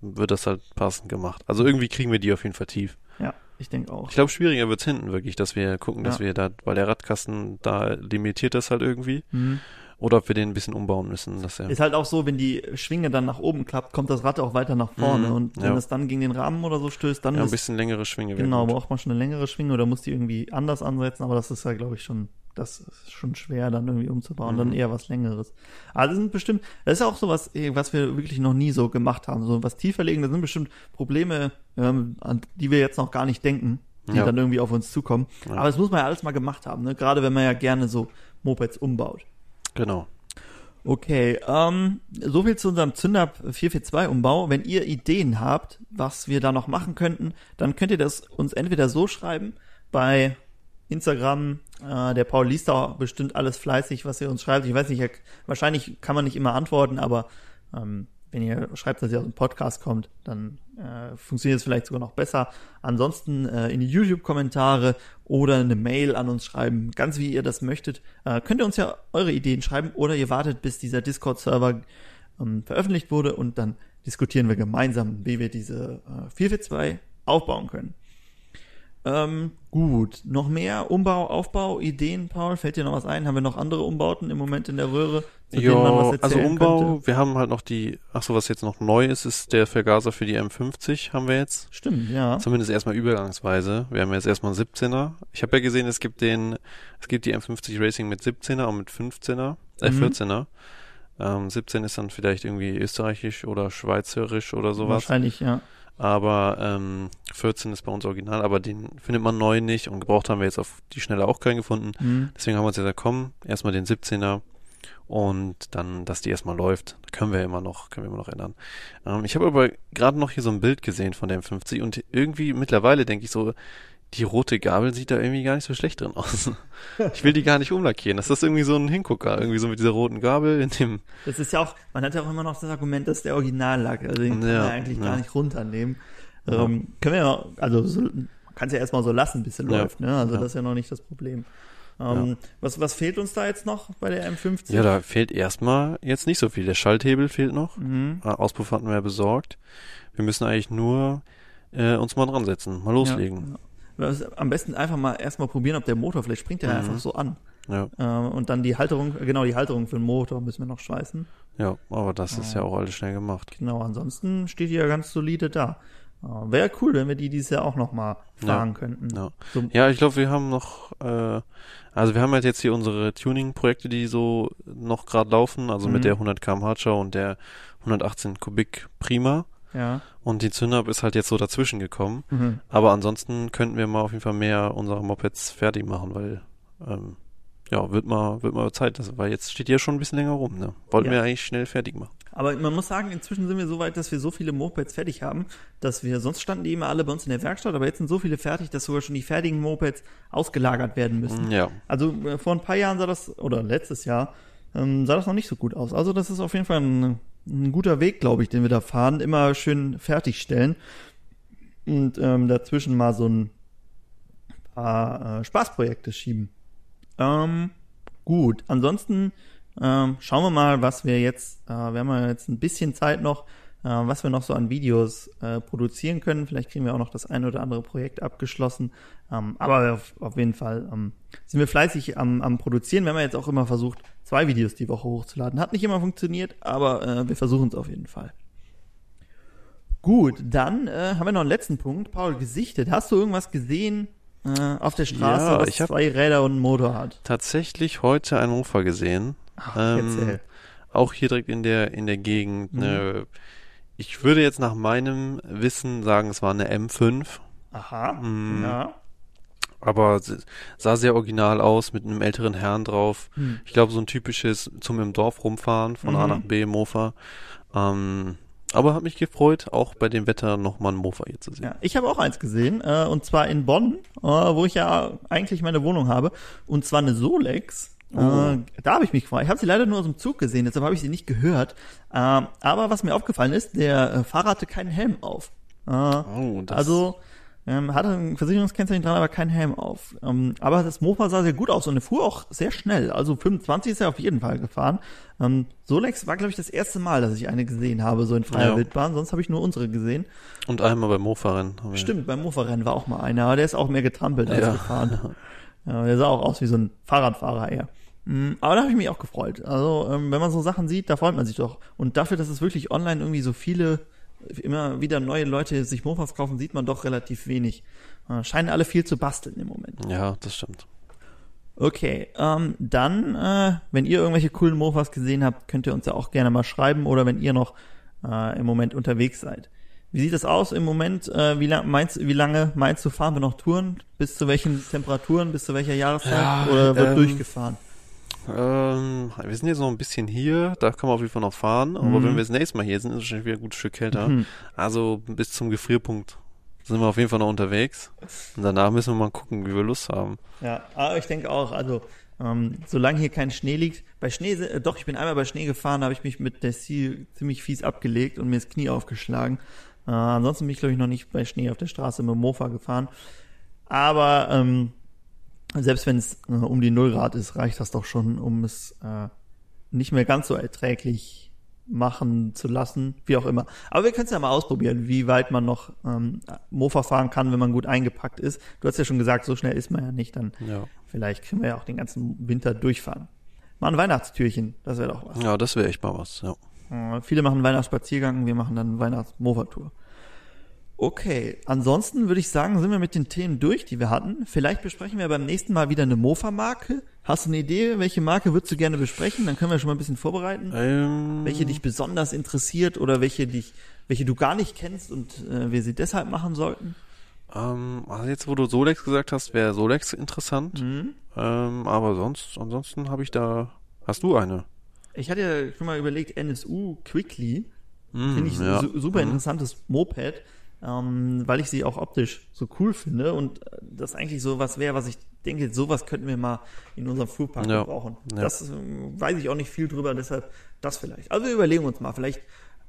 wird das halt passend gemacht. Also irgendwie kriegen wir die auf jeden Fall tief. Ja, ich denke auch. Ich glaube, schwieriger wird's hinten wirklich, dass wir gucken, dass Ja. wir da, weil der Radkasten, da limitiert das halt irgendwie. Mhm. Oder ob wir den ein bisschen umbauen müssen, dass er. Ist halt auch so, wenn die Schwinge dann nach oben klappt, kommt das Rad auch weiter nach vorne. Mhm, Und wenn ja. das dann gegen den Rahmen oder so stößt, dann Ja, ein ist bisschen längere Schwinge. Genau, gut. braucht man schon eine längere Schwinge oder muss die irgendwie anders ansetzen, aber das ist ja, glaube ich, schon, das ist schon schwer dann irgendwie umzubauen, Mhm. dann eher was längeres. Aber das sind bestimmt, das ist ja auch so was, eh, was wir wirklich noch nie so gemacht haben, so was tiefer legen, das sind bestimmt Probleme, ähm, an die wir jetzt noch gar nicht denken, die Ja. dann irgendwie auf uns zukommen. Ja. Aber das muss man ja alles mal gemacht haben, ne? gerade wenn man ja gerne so Mopeds umbaut. Genau. Okay, ähm, so viel zu unserem Zündab 442 Umbau. Wenn ihr Ideen habt, was wir da noch machen könnten, dann könnt ihr das uns entweder so schreiben bei Instagram. Äh, der Paul liest da bestimmt alles fleißig, was ihr uns schreibt. Ich weiß nicht, wahrscheinlich kann man nicht immer antworten, aber ähm, wenn ihr schreibt, dass ihr aus dem Podcast kommt, dann äh, funktioniert es vielleicht sogar noch besser. Ansonsten äh, in die YouTube-Kommentare oder eine Mail an uns schreiben, ganz wie ihr das möchtet. Äh, könnt ihr uns ja eure Ideen schreiben oder ihr wartet, bis dieser Discord-Server ähm, veröffentlicht wurde und dann diskutieren wir gemeinsam, wie wir diese äh, 442 aufbauen können. Ähm, gut, noch mehr Umbau, Aufbau, Ideen, Paul? Fällt dir noch was ein? Haben wir noch andere Umbauten im Moment in der Röhre? zu denen man was Ja, also erzählen Umbau, könnte? wir haben halt noch die, ach so, was jetzt noch neu ist, ist der Vergaser für die M50 haben wir jetzt. Stimmt, ja. Zumindest erstmal übergangsweise. Wir haben jetzt erstmal einen 17er. Ich habe ja gesehen, es gibt den, es gibt die M50 Racing mit 17er und mit 15er, äh Mhm. 14er. Ähm, 17 ist dann vielleicht irgendwie österreichisch oder schweizerisch oder sowas. Wahrscheinlich, ja. Aber ähm, 14 ist bei uns original, aber den findet man neu nicht und gebraucht haben wir jetzt auf die Schnelle auch keinen gefunden. Mhm. Deswegen haben wir uns jetzt gesagt, komm, erstmal den 17er und dann, dass die erstmal läuft. Da können wir immer noch, können wir immer noch ändern. Ähm, ich habe aber gerade noch hier so ein Bild gesehen von der M50 und irgendwie mittlerweile denke ich so, die rote Gabel sieht da irgendwie gar nicht so schlecht drin aus. [laughs] Ich will die gar nicht umlackieren. Das ist irgendwie so ein Hingucker, irgendwie so mit dieser roten Gabel in dem, Das ist ja auch, man hat ja auch immer noch das Argument, dass der Originallack, also den kann Ja, man eigentlich ja. gar nicht runternehmen. Ja. Ähm, können wir ja, also so, man kann es ja erstmal so lassen, bis er Ja. läuft, ne? Also Ja. das ist ja noch nicht das Problem. Ähm, was, was fehlt uns da jetzt noch bei der M50? ja, da fehlt erstmal jetzt nicht so viel. Der Schalthebel fehlt noch. Mhm. Äh, Auspuff hatten wir ja besorgt. Wir müssen eigentlich nur äh, uns mal dran setzen, mal loslegen. Ja. Am besten einfach mal erstmal probieren, ob der Motor, vielleicht springt der Mhm. einfach so an. Ja, Ähm, und dann die Halterung, genau, die Halterung für den Motor müssen wir noch schweißen. ja, aber das ist ja auch alles schnell gemacht. Genau, ansonsten steht die ja ganz solide da. Äh, Wäre cool, wenn wir die dieses Jahr auch noch mal fahren könnten. Ja. So, Ja, ich glaube, wir haben noch, äh, also wir haben halt jetzt hier unsere Tuning-Projekte, die so noch gerade laufen, also Mhm. mit der 100 km Hatscher und der 118 Kubik Prima. Ja. Und die Zündab ist halt jetzt so dazwischen gekommen. Mhm. Aber ansonsten könnten wir mal auf jeden Fall mehr unserer Mopeds fertig machen, weil, ähm, ja, wird mal, wird mal Zeit, das, weil jetzt steht ja schon ein bisschen länger rum, ne? Wollten Ja. wir eigentlich schnell fertig machen. Aber man muss sagen, inzwischen sind wir so weit, dass wir so viele Mopeds fertig haben, dass wir, sonst standen die immer alle bei uns in der Werkstatt, aber jetzt sind so viele fertig, dass sogar schon die fertigen Mopeds ausgelagert werden müssen. Ja, Also äh, vor ein paar Jahren sah das, oder letztes Jahr, ähm, sah das noch nicht so gut aus. Also das ist auf jeden Fall ein, ein guter Weg, glaube ich, den wir da fahren. Immer schön fertigstellen und ähm, dazwischen mal so ein paar äh, Spaßprojekte schieben. Ähm, gut, ansonsten ähm, schauen wir mal, was wir jetzt, äh, wir haben ja jetzt ein bisschen Zeit noch, äh, was wir noch so an Videos äh, produzieren können. Vielleicht kriegen wir auch noch das ein oder andere Projekt abgeschlossen. Ähm, aber auf, auf jeden Fall ähm, sind wir fleißig am, am Produzieren. Wir haben ja jetzt auch immer versucht, zwei Videos die Woche hochzuladen. Hat nicht immer funktioniert, aber äh, wir versuchen es auf jeden Fall. Gut, dann äh, haben wir noch einen letzten Punkt. Paul, gesichtet. Hast du irgendwas gesehen äh, auf der Straße, Ja, was ich zwei Räder und einen Motor hat? tatsächlich heute einen Mofa gesehen. Ach, Ähm, auch hier direkt in der in der Gegend. Ne, ich würde jetzt nach meinem Wissen sagen, es war eine M5, Aha, mm. ja. aber sah sehr original aus mit einem älteren Herrn drauf. Hm. Ich glaube so ein typisches zum im Dorf rumfahren von A Mhm. nach B Mofa. Ähm, aber hat mich gefreut, auch bei dem Wetter nochmal ein Mofa hier zu sehen. Ja, ich habe auch eins gesehen, äh, und zwar in Bonn, äh, wo ich ja eigentlich meine Wohnung habe, und zwar eine Solex. Oh. Äh, da habe ich mich gefragt. Ich habe sie leider nur aus dem Zug gesehen, deshalb habe ich sie nicht gehört. Ähm, aber was mir aufgefallen ist, der äh, Fahrer hatte keinen Helm auf. Äh, Oh, das, also ähm, hatte ein Versicherungskennzeichen dran, aber keinen Helm auf. Ähm, aber das Mofa sah sehr gut aus und er fuhr auch sehr schnell. Also 25 ist er auf jeden Fall gefahren. Ähm, Solex war, glaube ich, das erste Mal, dass ich eine gesehen habe, so in freier Ja. Wildbahn. Sonst habe ich nur unsere gesehen. und einmal beim Mofa-Rennen. Stimmt, beim Mofa-Rennen war auch mal einer, aber der ist auch mehr getrampelt als Ja. gefahren. [laughs] Ja, der sah auch aus wie so ein Fahrradfahrer eher. Mm, Aber da habe ich mich auch gefreut. Also, ähm, wenn man so Sachen sieht, da freut man sich doch. Und dafür, dass es wirklich online irgendwie so viele, immer wieder neue Leute sich Mofas kaufen, sieht man doch relativ wenig. Äh, Scheinen alle viel zu basteln im Moment. Ja, das stimmt. Okay, ähm, dann, äh, wenn ihr irgendwelche coolen Mofas gesehen habt, könnt ihr uns ja auch gerne mal schreiben oder wenn ihr noch äh, im Moment unterwegs seid. Wie sieht das aus im Moment? Äh, wie, lang, meinst, wie lange meinst du, fahren wir noch Touren? Bis zu welchen Temperaturen, bis zu welcher Jahreszeit? Ja, oder wird ähm, durchgefahren? Ähm, wir sind jetzt noch ein bisschen hier, da kann man auf jeden Fall noch fahren, aber Mhm. wenn wir das nächste Mal hier sind, ist es schon wieder ein gutes Stück kälter. Mhm. Also bis zum Gefrierpunkt sind wir auf jeden Fall noch unterwegs. Und danach müssen wir mal gucken, wie wir Lust haben. Ja, aber ich denke auch, also ähm, solange hier kein Schnee liegt, bei Schnee, äh, doch, ich bin einmal bei Schnee gefahren, da habe ich mich mit der Ziel ziemlich fies abgelegt und mir das Knie aufgeschlagen. Äh, ansonsten bin ich, glaube ich, noch nicht bei Schnee auf der Straße mit dem Mofa gefahren. Aber ähm, selbst wenn es äh, um die Null Grad ist, reicht das doch schon, um es äh, nicht mehr ganz so erträglich machen zu lassen, wie auch immer. Aber wir können es ja mal ausprobieren, wie weit man noch ähm, Mofa fahren kann, wenn man gut eingepackt ist. Du hast ja schon gesagt, so schnell ist man ja nicht, dann Ja. vielleicht können wir ja auch den ganzen Winter durchfahren. Mal ein Weihnachtstürchen, das wäre doch was. Ja, das wäre echt mal was. Ja. Äh, viele machen Weihnachtsspaziergang, wir machen dann Weihnachts-Mofa-Tour. Okay, ansonsten würde ich sagen, sind wir mit den Themen durch, die wir hatten. Vielleicht besprechen wir beim nächsten Mal wieder eine Mofa-Marke. Hast du eine Idee, welche Marke würdest du gerne besprechen? Dann können wir schon mal ein bisschen vorbereiten. Ähm, Welche dich besonders interessiert oder welche dich, welche du gar nicht kennst und äh, wir sie deshalb machen sollten? ähm, also jetzt, wo du Solex gesagt hast, wäre Solex interessant. Mhm. Ähm, aber sonst, ansonsten habe ich da. Hast du eine? Ich hatte ja schon mal überlegt, NSU Quickly. Mm, Finde ich ja. su super interessantes Moped, ähm, weil ich sie auch optisch so cool finde und äh, das eigentlich so was wäre, was ich denke, sowas könnten wir mal in unserem Fuhrpark Ja. brauchen. Ja. Das ähm, weiß ich auch nicht viel drüber, deshalb das vielleicht. Also wir überlegen uns mal, vielleicht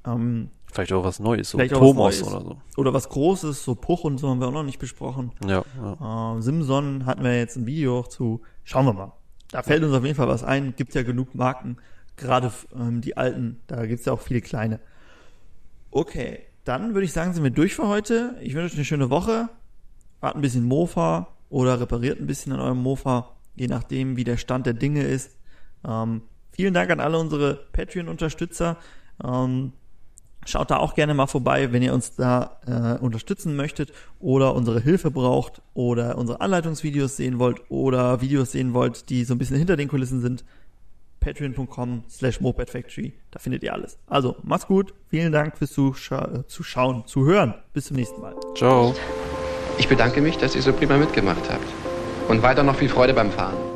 ähm, Vielleicht auch was Neues, so Thomas Neues. oder so. oder was Großes, so Puch und so haben wir auch noch nicht besprochen. Ja, ja. Äh, Simson hatten wir jetzt ein Video auch zu. Schauen wir mal. Da fällt uns auf jeden Fall was ein. Gibt ja genug Marken. Gerade ähm, die alten. Da gibt's ja auch viele kleine. Okay, dann würde ich sagen, sind wir durch für heute. Ich wünsche euch eine schöne Woche. Fahrt ein bisschen Mofa oder repariert ein bisschen an eurem Mofa, je nachdem, wie der Stand der Dinge ist. Ähm, vielen Dank an alle unsere Patreon-Unterstützer. Ähm, Schaut da auch gerne mal vorbei, wenn ihr uns da äh, unterstützen möchtet oder unsere Hilfe braucht oder unsere Anleitungsvideos sehen wollt oder Videos sehen wollt, die so ein bisschen hinter den Kulissen sind. Patreon.com slash mopedfactory, da findet ihr alles. Also, macht's gut, vielen Dank fürs Zuscha äh, Zuschauen, Zuhören. Bis zum nächsten Mal. Ciao. Ich bedanke mich, dass ihr so prima mitgemacht habt. Und weiter noch viel Freude beim Fahren.